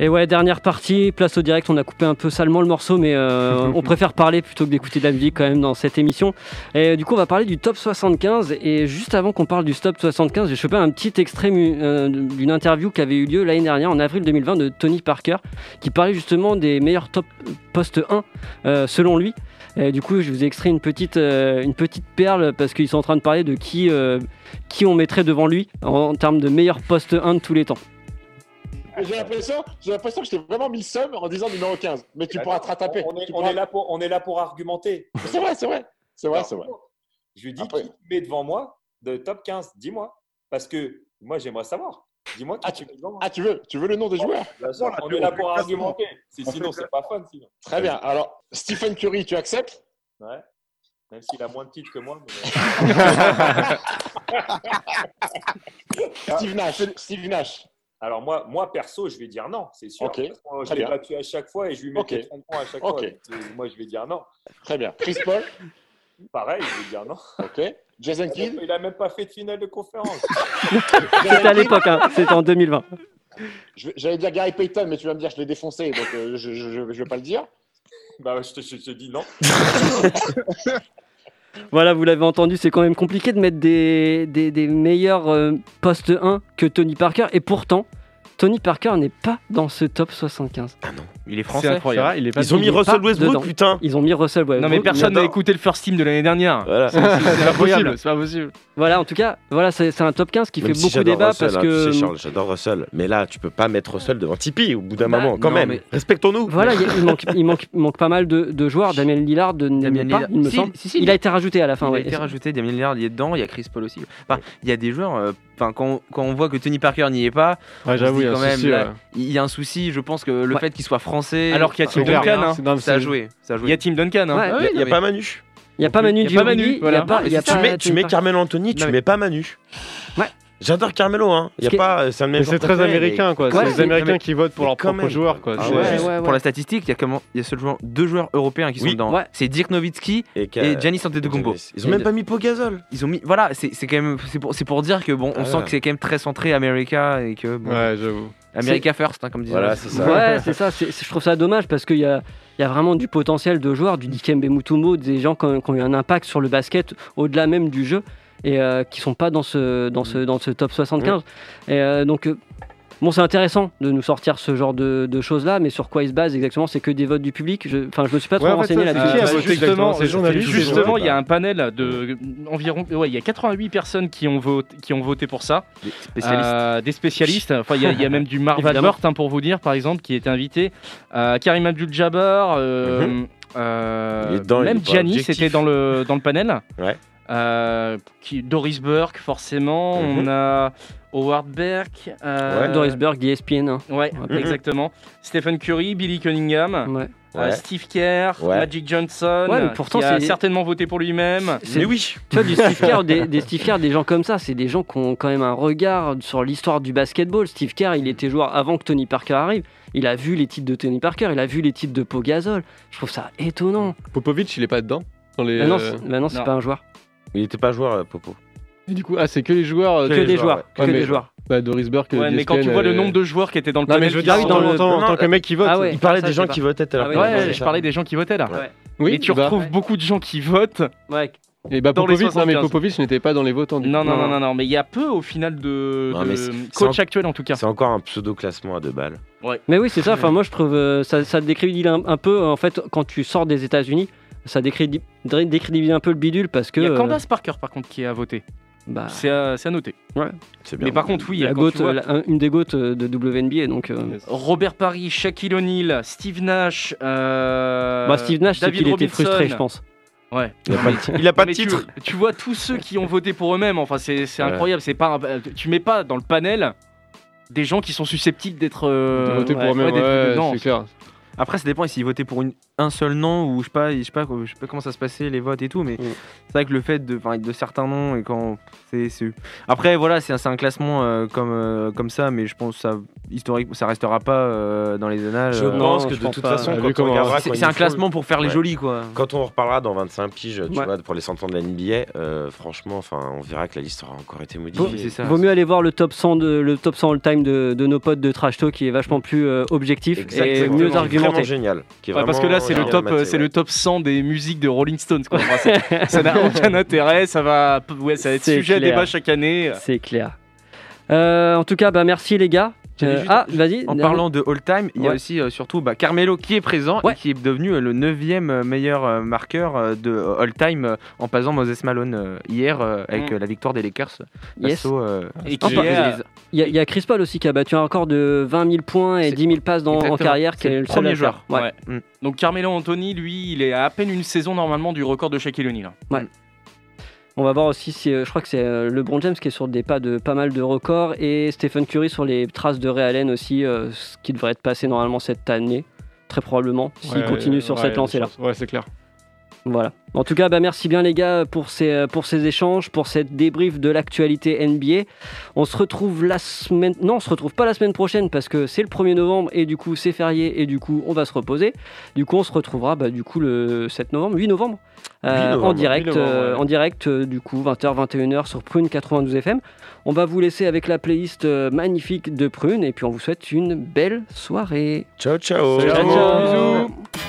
Et ouais, dernière partie, place au direct. On a coupé un peu salement le morceau, mais euh, on préfère parler plutôt que d'écouter de la musique quand même dans cette émission. Et du coup, on va parler du top 75. Et juste avant qu'on parle du top 75, j'ai chopé un petit extrait euh, d'une interview qui avait eu lieu l'année dernière, en avril 2020, de Tony Parker, qui parlait justement des meilleurs top post 1 euh, selon lui. Et du coup, je vous ai extrait une petite, euh, une petite perle parce qu'ils sont en train de parler de qui, euh, qui on mettrait devant lui en, en termes de meilleur poste 1 de tous les temps. J'ai l'impression, j'ai l'impression que je t'ai vraiment mis le seum en disant numéro 15. Mais tu pourras te rattraper. On est, Tu on pourras- est là pour, on est là pour argumenter. C'est vrai, c'est vrai. C'est vrai, c'est vrai. Je lui dis Après- qui tu mets devant moi de top 15. Dis-moi. Parce que moi, j'aimerais savoir. Dis-moi qui Ah, tu mets devant moi. Ah, tu veux, tu veux le nom des joueurs? On est là pour argumenter. Si- Sinon, c'est pas fun. Sinon. Très bien. Alors, Stephen Curry, tu acceptes? Ouais. Même s'il a moins de titres que moi. mais- Steve Nash. Steve Nash. Alors moi, moi perso, je vais dire non, c'est sûr. Que Je l'ai battu à chaque fois et je lui mets Ok. 30 points à chaque fois. Moi, je vais dire non. Très bien. Chris Paul. Pareil, je vais dire non. Ok. Jason Kidd. Il a même pas fait de finale de conférence. C'était à l'époque, hein, c'était en 2020. Je- J'allais dire Gary Payton, mais tu vas me dire je l'ai défoncé, donc euh, je, je vais pas le dire. bah, je te, je te dis non. Voilà, vous l'avez entendu, c'est quand même compliqué de mettre des, meilleurs euh, postes 1 que Tony Parker. Et pourtant, Tony Parker n'est pas dans ce top 75. Ah non. Il est C'est français. incroyable. il est pas Ils ont mis Russell Westbrook, dedans. putain. Ils ont mis Russell Westbrook. Non mais personne n'a écouté le first team de l'année dernière. Voilà. C'est pas incroyable. possible, c'est pas possible. Voilà, en tout cas, voilà, c'est c'est un top 15 qui Même fait si beaucoup débat Russell, parce hein, que tu sais, Charles, j'adore Russell. Mais là, tu peux pas mettre Russell devant Tipeee au bout d'un Bah, moment, quand non, même. mais- Respectons-nous. voilà, il, manque, il, manque, il manque pas mal de, de joueurs. Damien Lillard de n'est Damien pas, Lillard. il me Si, semble. si, il a été rajouté à la fin. il a été rajouté, Damien Lillard il est dedans, il y a Chris Paul aussi. Enfin, il y a des joueurs, euh, enfin, quand, quand on voit que Tony Parker n'y est pas, Ouais, on se j'avoue, dit il y a quand un même, souci, là, ouais. il y a un souci. Je pense que le Ouais. fait qu'il soit français, Alors qu'il y a Tim Duncan, hein. Non, ça a joué. Ça a Il y a Tim Duncan. Hein. Ouais. Il n'y a, il y a pas Manu. Il n'y a pas Manu Il y a pas Manu, il y a voilà. pas- il y a tu pas mets, tu mets. Carmelo Anthony, tu mets pas Manu. Ouais. J'adore Carmelo, hein. Il y a pas, c'est un de mes Mais joueurs c'est très américain, quoi. C'est les Américains qui votent pour leurs propres joueurs, quoi. Ah C'est- ouais. Juste ouais, Pour la statistique, il y a comment Il y a seulement deux joueurs européens qui sont Oui. dedans. Ouais. C'est Dirk Nowitzki Et, Giannis Antetokounmpo. Ils ont même pas mis Pogazol. Ils ont mis, voilà, c'est c'est quand même, c'est pour, c'est pour dire que bon, on Ah sent que c'est quand même très centré America et que bon, Ouais, j'avoue. America first, hein, comme disait. Voilà, c'est ça. Ouais, c'est ça. c'est- c'est- je trouve ça dommage parce qu'il y a, il y a vraiment du potentiel de joueurs, du Dikembe Mutombo, des gens qui ont, qui ont eu un impact sur le basket au-delà même du jeu et euh, qui sont pas dans ce, dans ce, dans ce top 75. Et euh, donc. euh, Bon, c'est intéressant de nous sortir ce genre de, de choses-là, mais sur quoi ils se basent exactement C'est que des votes du public Je- Enfin, je me suis pas trop Ouais, en fait, renseigné là-dessus. Euh, voté justement, il y a un panel de environ, ouais, il y a 88 personnes qui ont voté, qui ont voté pour ça. Des spécialistes. Euh, des spécialistes. Enfin, il y, a- il y a même du Marv Évidemment. Albert, hein, pour vous dire, par exemple, qui était invité. Euh, Karim Abdul-Jabbar. euh, Mhm. euh, dedans, même est pas Giannis objectif. était dans le, dans le panel. Ouais. Euh, qui, Doris Burke, forcément. Mhm. On a Howard Burke. euh, Ouais, Doris Burke, d'ESPN. hein. Ouais, exactement. Stephen Curry, Billy Cunningham. Ouais. euh, Ouais. Steve Kerr, Ouais. Magic Johnson, Ouais, mais pourtant, qui a c'est- certainement voté pour lui-même. C'est- Mais oui. Tu vois, du Steve Kerr, des, des Steve Kerr, des gens comme ça, c'est des gens qui ont quand même un regard sur l'histoire du basketball. Steve Kerr, il était joueur avant que Tony Parker arrive. Il a vu les titres de Tony Parker, il a vu les titres de Pau Gasol. Je trouve ça étonnant. Popovic, il est pas dedans dans les. Bah non, c'est bah non, c'est non. pas un joueur. Il était pas joueur, euh, Popo. Et du coup, ah, c'est que les joueurs. euh, Que, les des joueurs, joueurs. ouais. Que Ouais, joueurs. Bah, Doris Burke. Ouais, mais quand tu vois le euh, nombre de joueurs qui étaient dans le Non, mais je veux dire, oui, en dans tant- le- en que mec qui vote. Ah ouais. Il parlait ça, des je gens qui votaient tout à Ah Ouais, Ouais, je parlais des gens qui votaient là. Ouais. Oui, et tu bah, retrouves ouais. beaucoup de gens qui votent. Ouais. Et bah les Popovic, non mais 75. Popovic n'était pas dans les votants. du Non, coup. non, non, non, non, mais il y a peu au final de, coach actuel en tout cas. C'est encore un pseudo classement à deux balles. Mais oui, c'est ça. Enfin, moi, je trouve euh, ça, un, un peu. En fait, quand tu sors des États-Unis, ça décrédi- dé- décrédibilise un peu le bidule parce que. Il y a euh, Candace Parker par contre qui a voté. bah, C'est à, c'est à noter. C'est bien. Mais par contre, oui, la goat, vois- la- un- une des goats euh, de WNBA. Donc, euh, Robert Paris, Shaquille O'Neal, Steve Nash, euh, bah, Steve Nash, c'est David qu'il était Robinson. frustré, je pense. Ouais. Il a pas, de- il a pas de tu- titre. Tu, vois tous ceux qui ont voté pour eux-mêmes. Enfin, c'est c'est Ouais. incroyable. C'est pas, un- tu mets pas dans le panel des gens qui sont susceptibles d'être euh, De voter pour ouais, eux-mêmes, ouais, dedans. c'est clair. Après, ça dépend s'ils votaient pour une, un seul nom ou je sais pas, je sais pas, je sais pas comment ça se passait les votes et tout, mais Mm. c'est vrai que le fait de, enfin, de certains noms et quand c'est, c'est- après voilà, c'est un, c'est un classement euh, comme euh, comme ça, mais je pense que ça historique, ça restera pas euh, dans les annales. Je euh, pense que je de pense toute pas. façon, Vu quand on comment- regardera, c'est, c'est un classement pour faire les jolis quoi. Quand on reparlera dans 25 piges, tu Ouais. vois, pour les 100 ans de la NBA, euh, franchement, enfin, on verra que la liste aura encore été modifiée. c'est ça. Vaut mieux aller voir le top 100 de, le top 100 all-time de, de nos potes de Trash Talk qui est vachement plus euh, objectif et Exactement. mieux Qui est argumenté. Vraiment génial. Qui est Ouais, parce que là, c'est le top, euh, c'est ouais. le top 100 des musiques de Rolling Stones. Quoi. Enfin, ça n'a aucun intérêt. Ça va, ouais, ça va être sujet à débat chaque année. C'est clair. Euh, en tout cas, bah, merci les gars. Euh, ah, vas-y. En parlant de all time, il y a aussi euh, surtout bah, Carmelo qui est présent Ouais. et qui est devenu euh, le 9 meilleur euh, marqueur euh, de all time euh, en passant Moses Malone euh, hier euh, avec Mm. euh, la victoire des Lakers. Yes. euh, Et qui. Il y, a- il y a Chris Paul aussi qui a battu un record de 20 000 points et C'est- 10 000 passes dans, en carrière, qui C'est est le premier joueur. Ouais. Ouais. Mm. Donc Carmelo Anthony, lui, il est à à peine une saison normalement du record de Shaquille O'Neal. On va voir aussi si euh, je crois que c'est euh, LeBron James qui est sur des pas de pas mal de records et Stephen Curry sur les traces de Ray Allen aussi, euh, ce qui devrait être passé normalement cette année, très probablement, s'il Ouais, continue sur ouais, cette lancée-là. Ouais, c'est clair. Voilà. En tout cas, bah, merci bien les gars pour ces, euh, pour ces échanges, pour cette débrief de l'actualité NBA. On se retrouve la semaine... Non, on se retrouve pas la semaine prochaine parce que c'est le 1er novembre et du coup c'est férié et du coup on va se reposer. Du coup on se retrouvera bah, du coup le 7 novembre, 8 novembre, euh, 8 novembre, en direct, 8 novembre, euh, ouais. en direct euh, du coup 20h, 21h sur Prune 92 FM. On va vous laisser avec la playlist magnifique de Prune et puis on vous souhaite une belle soirée. Ciao, ciao. Ciao, ciao.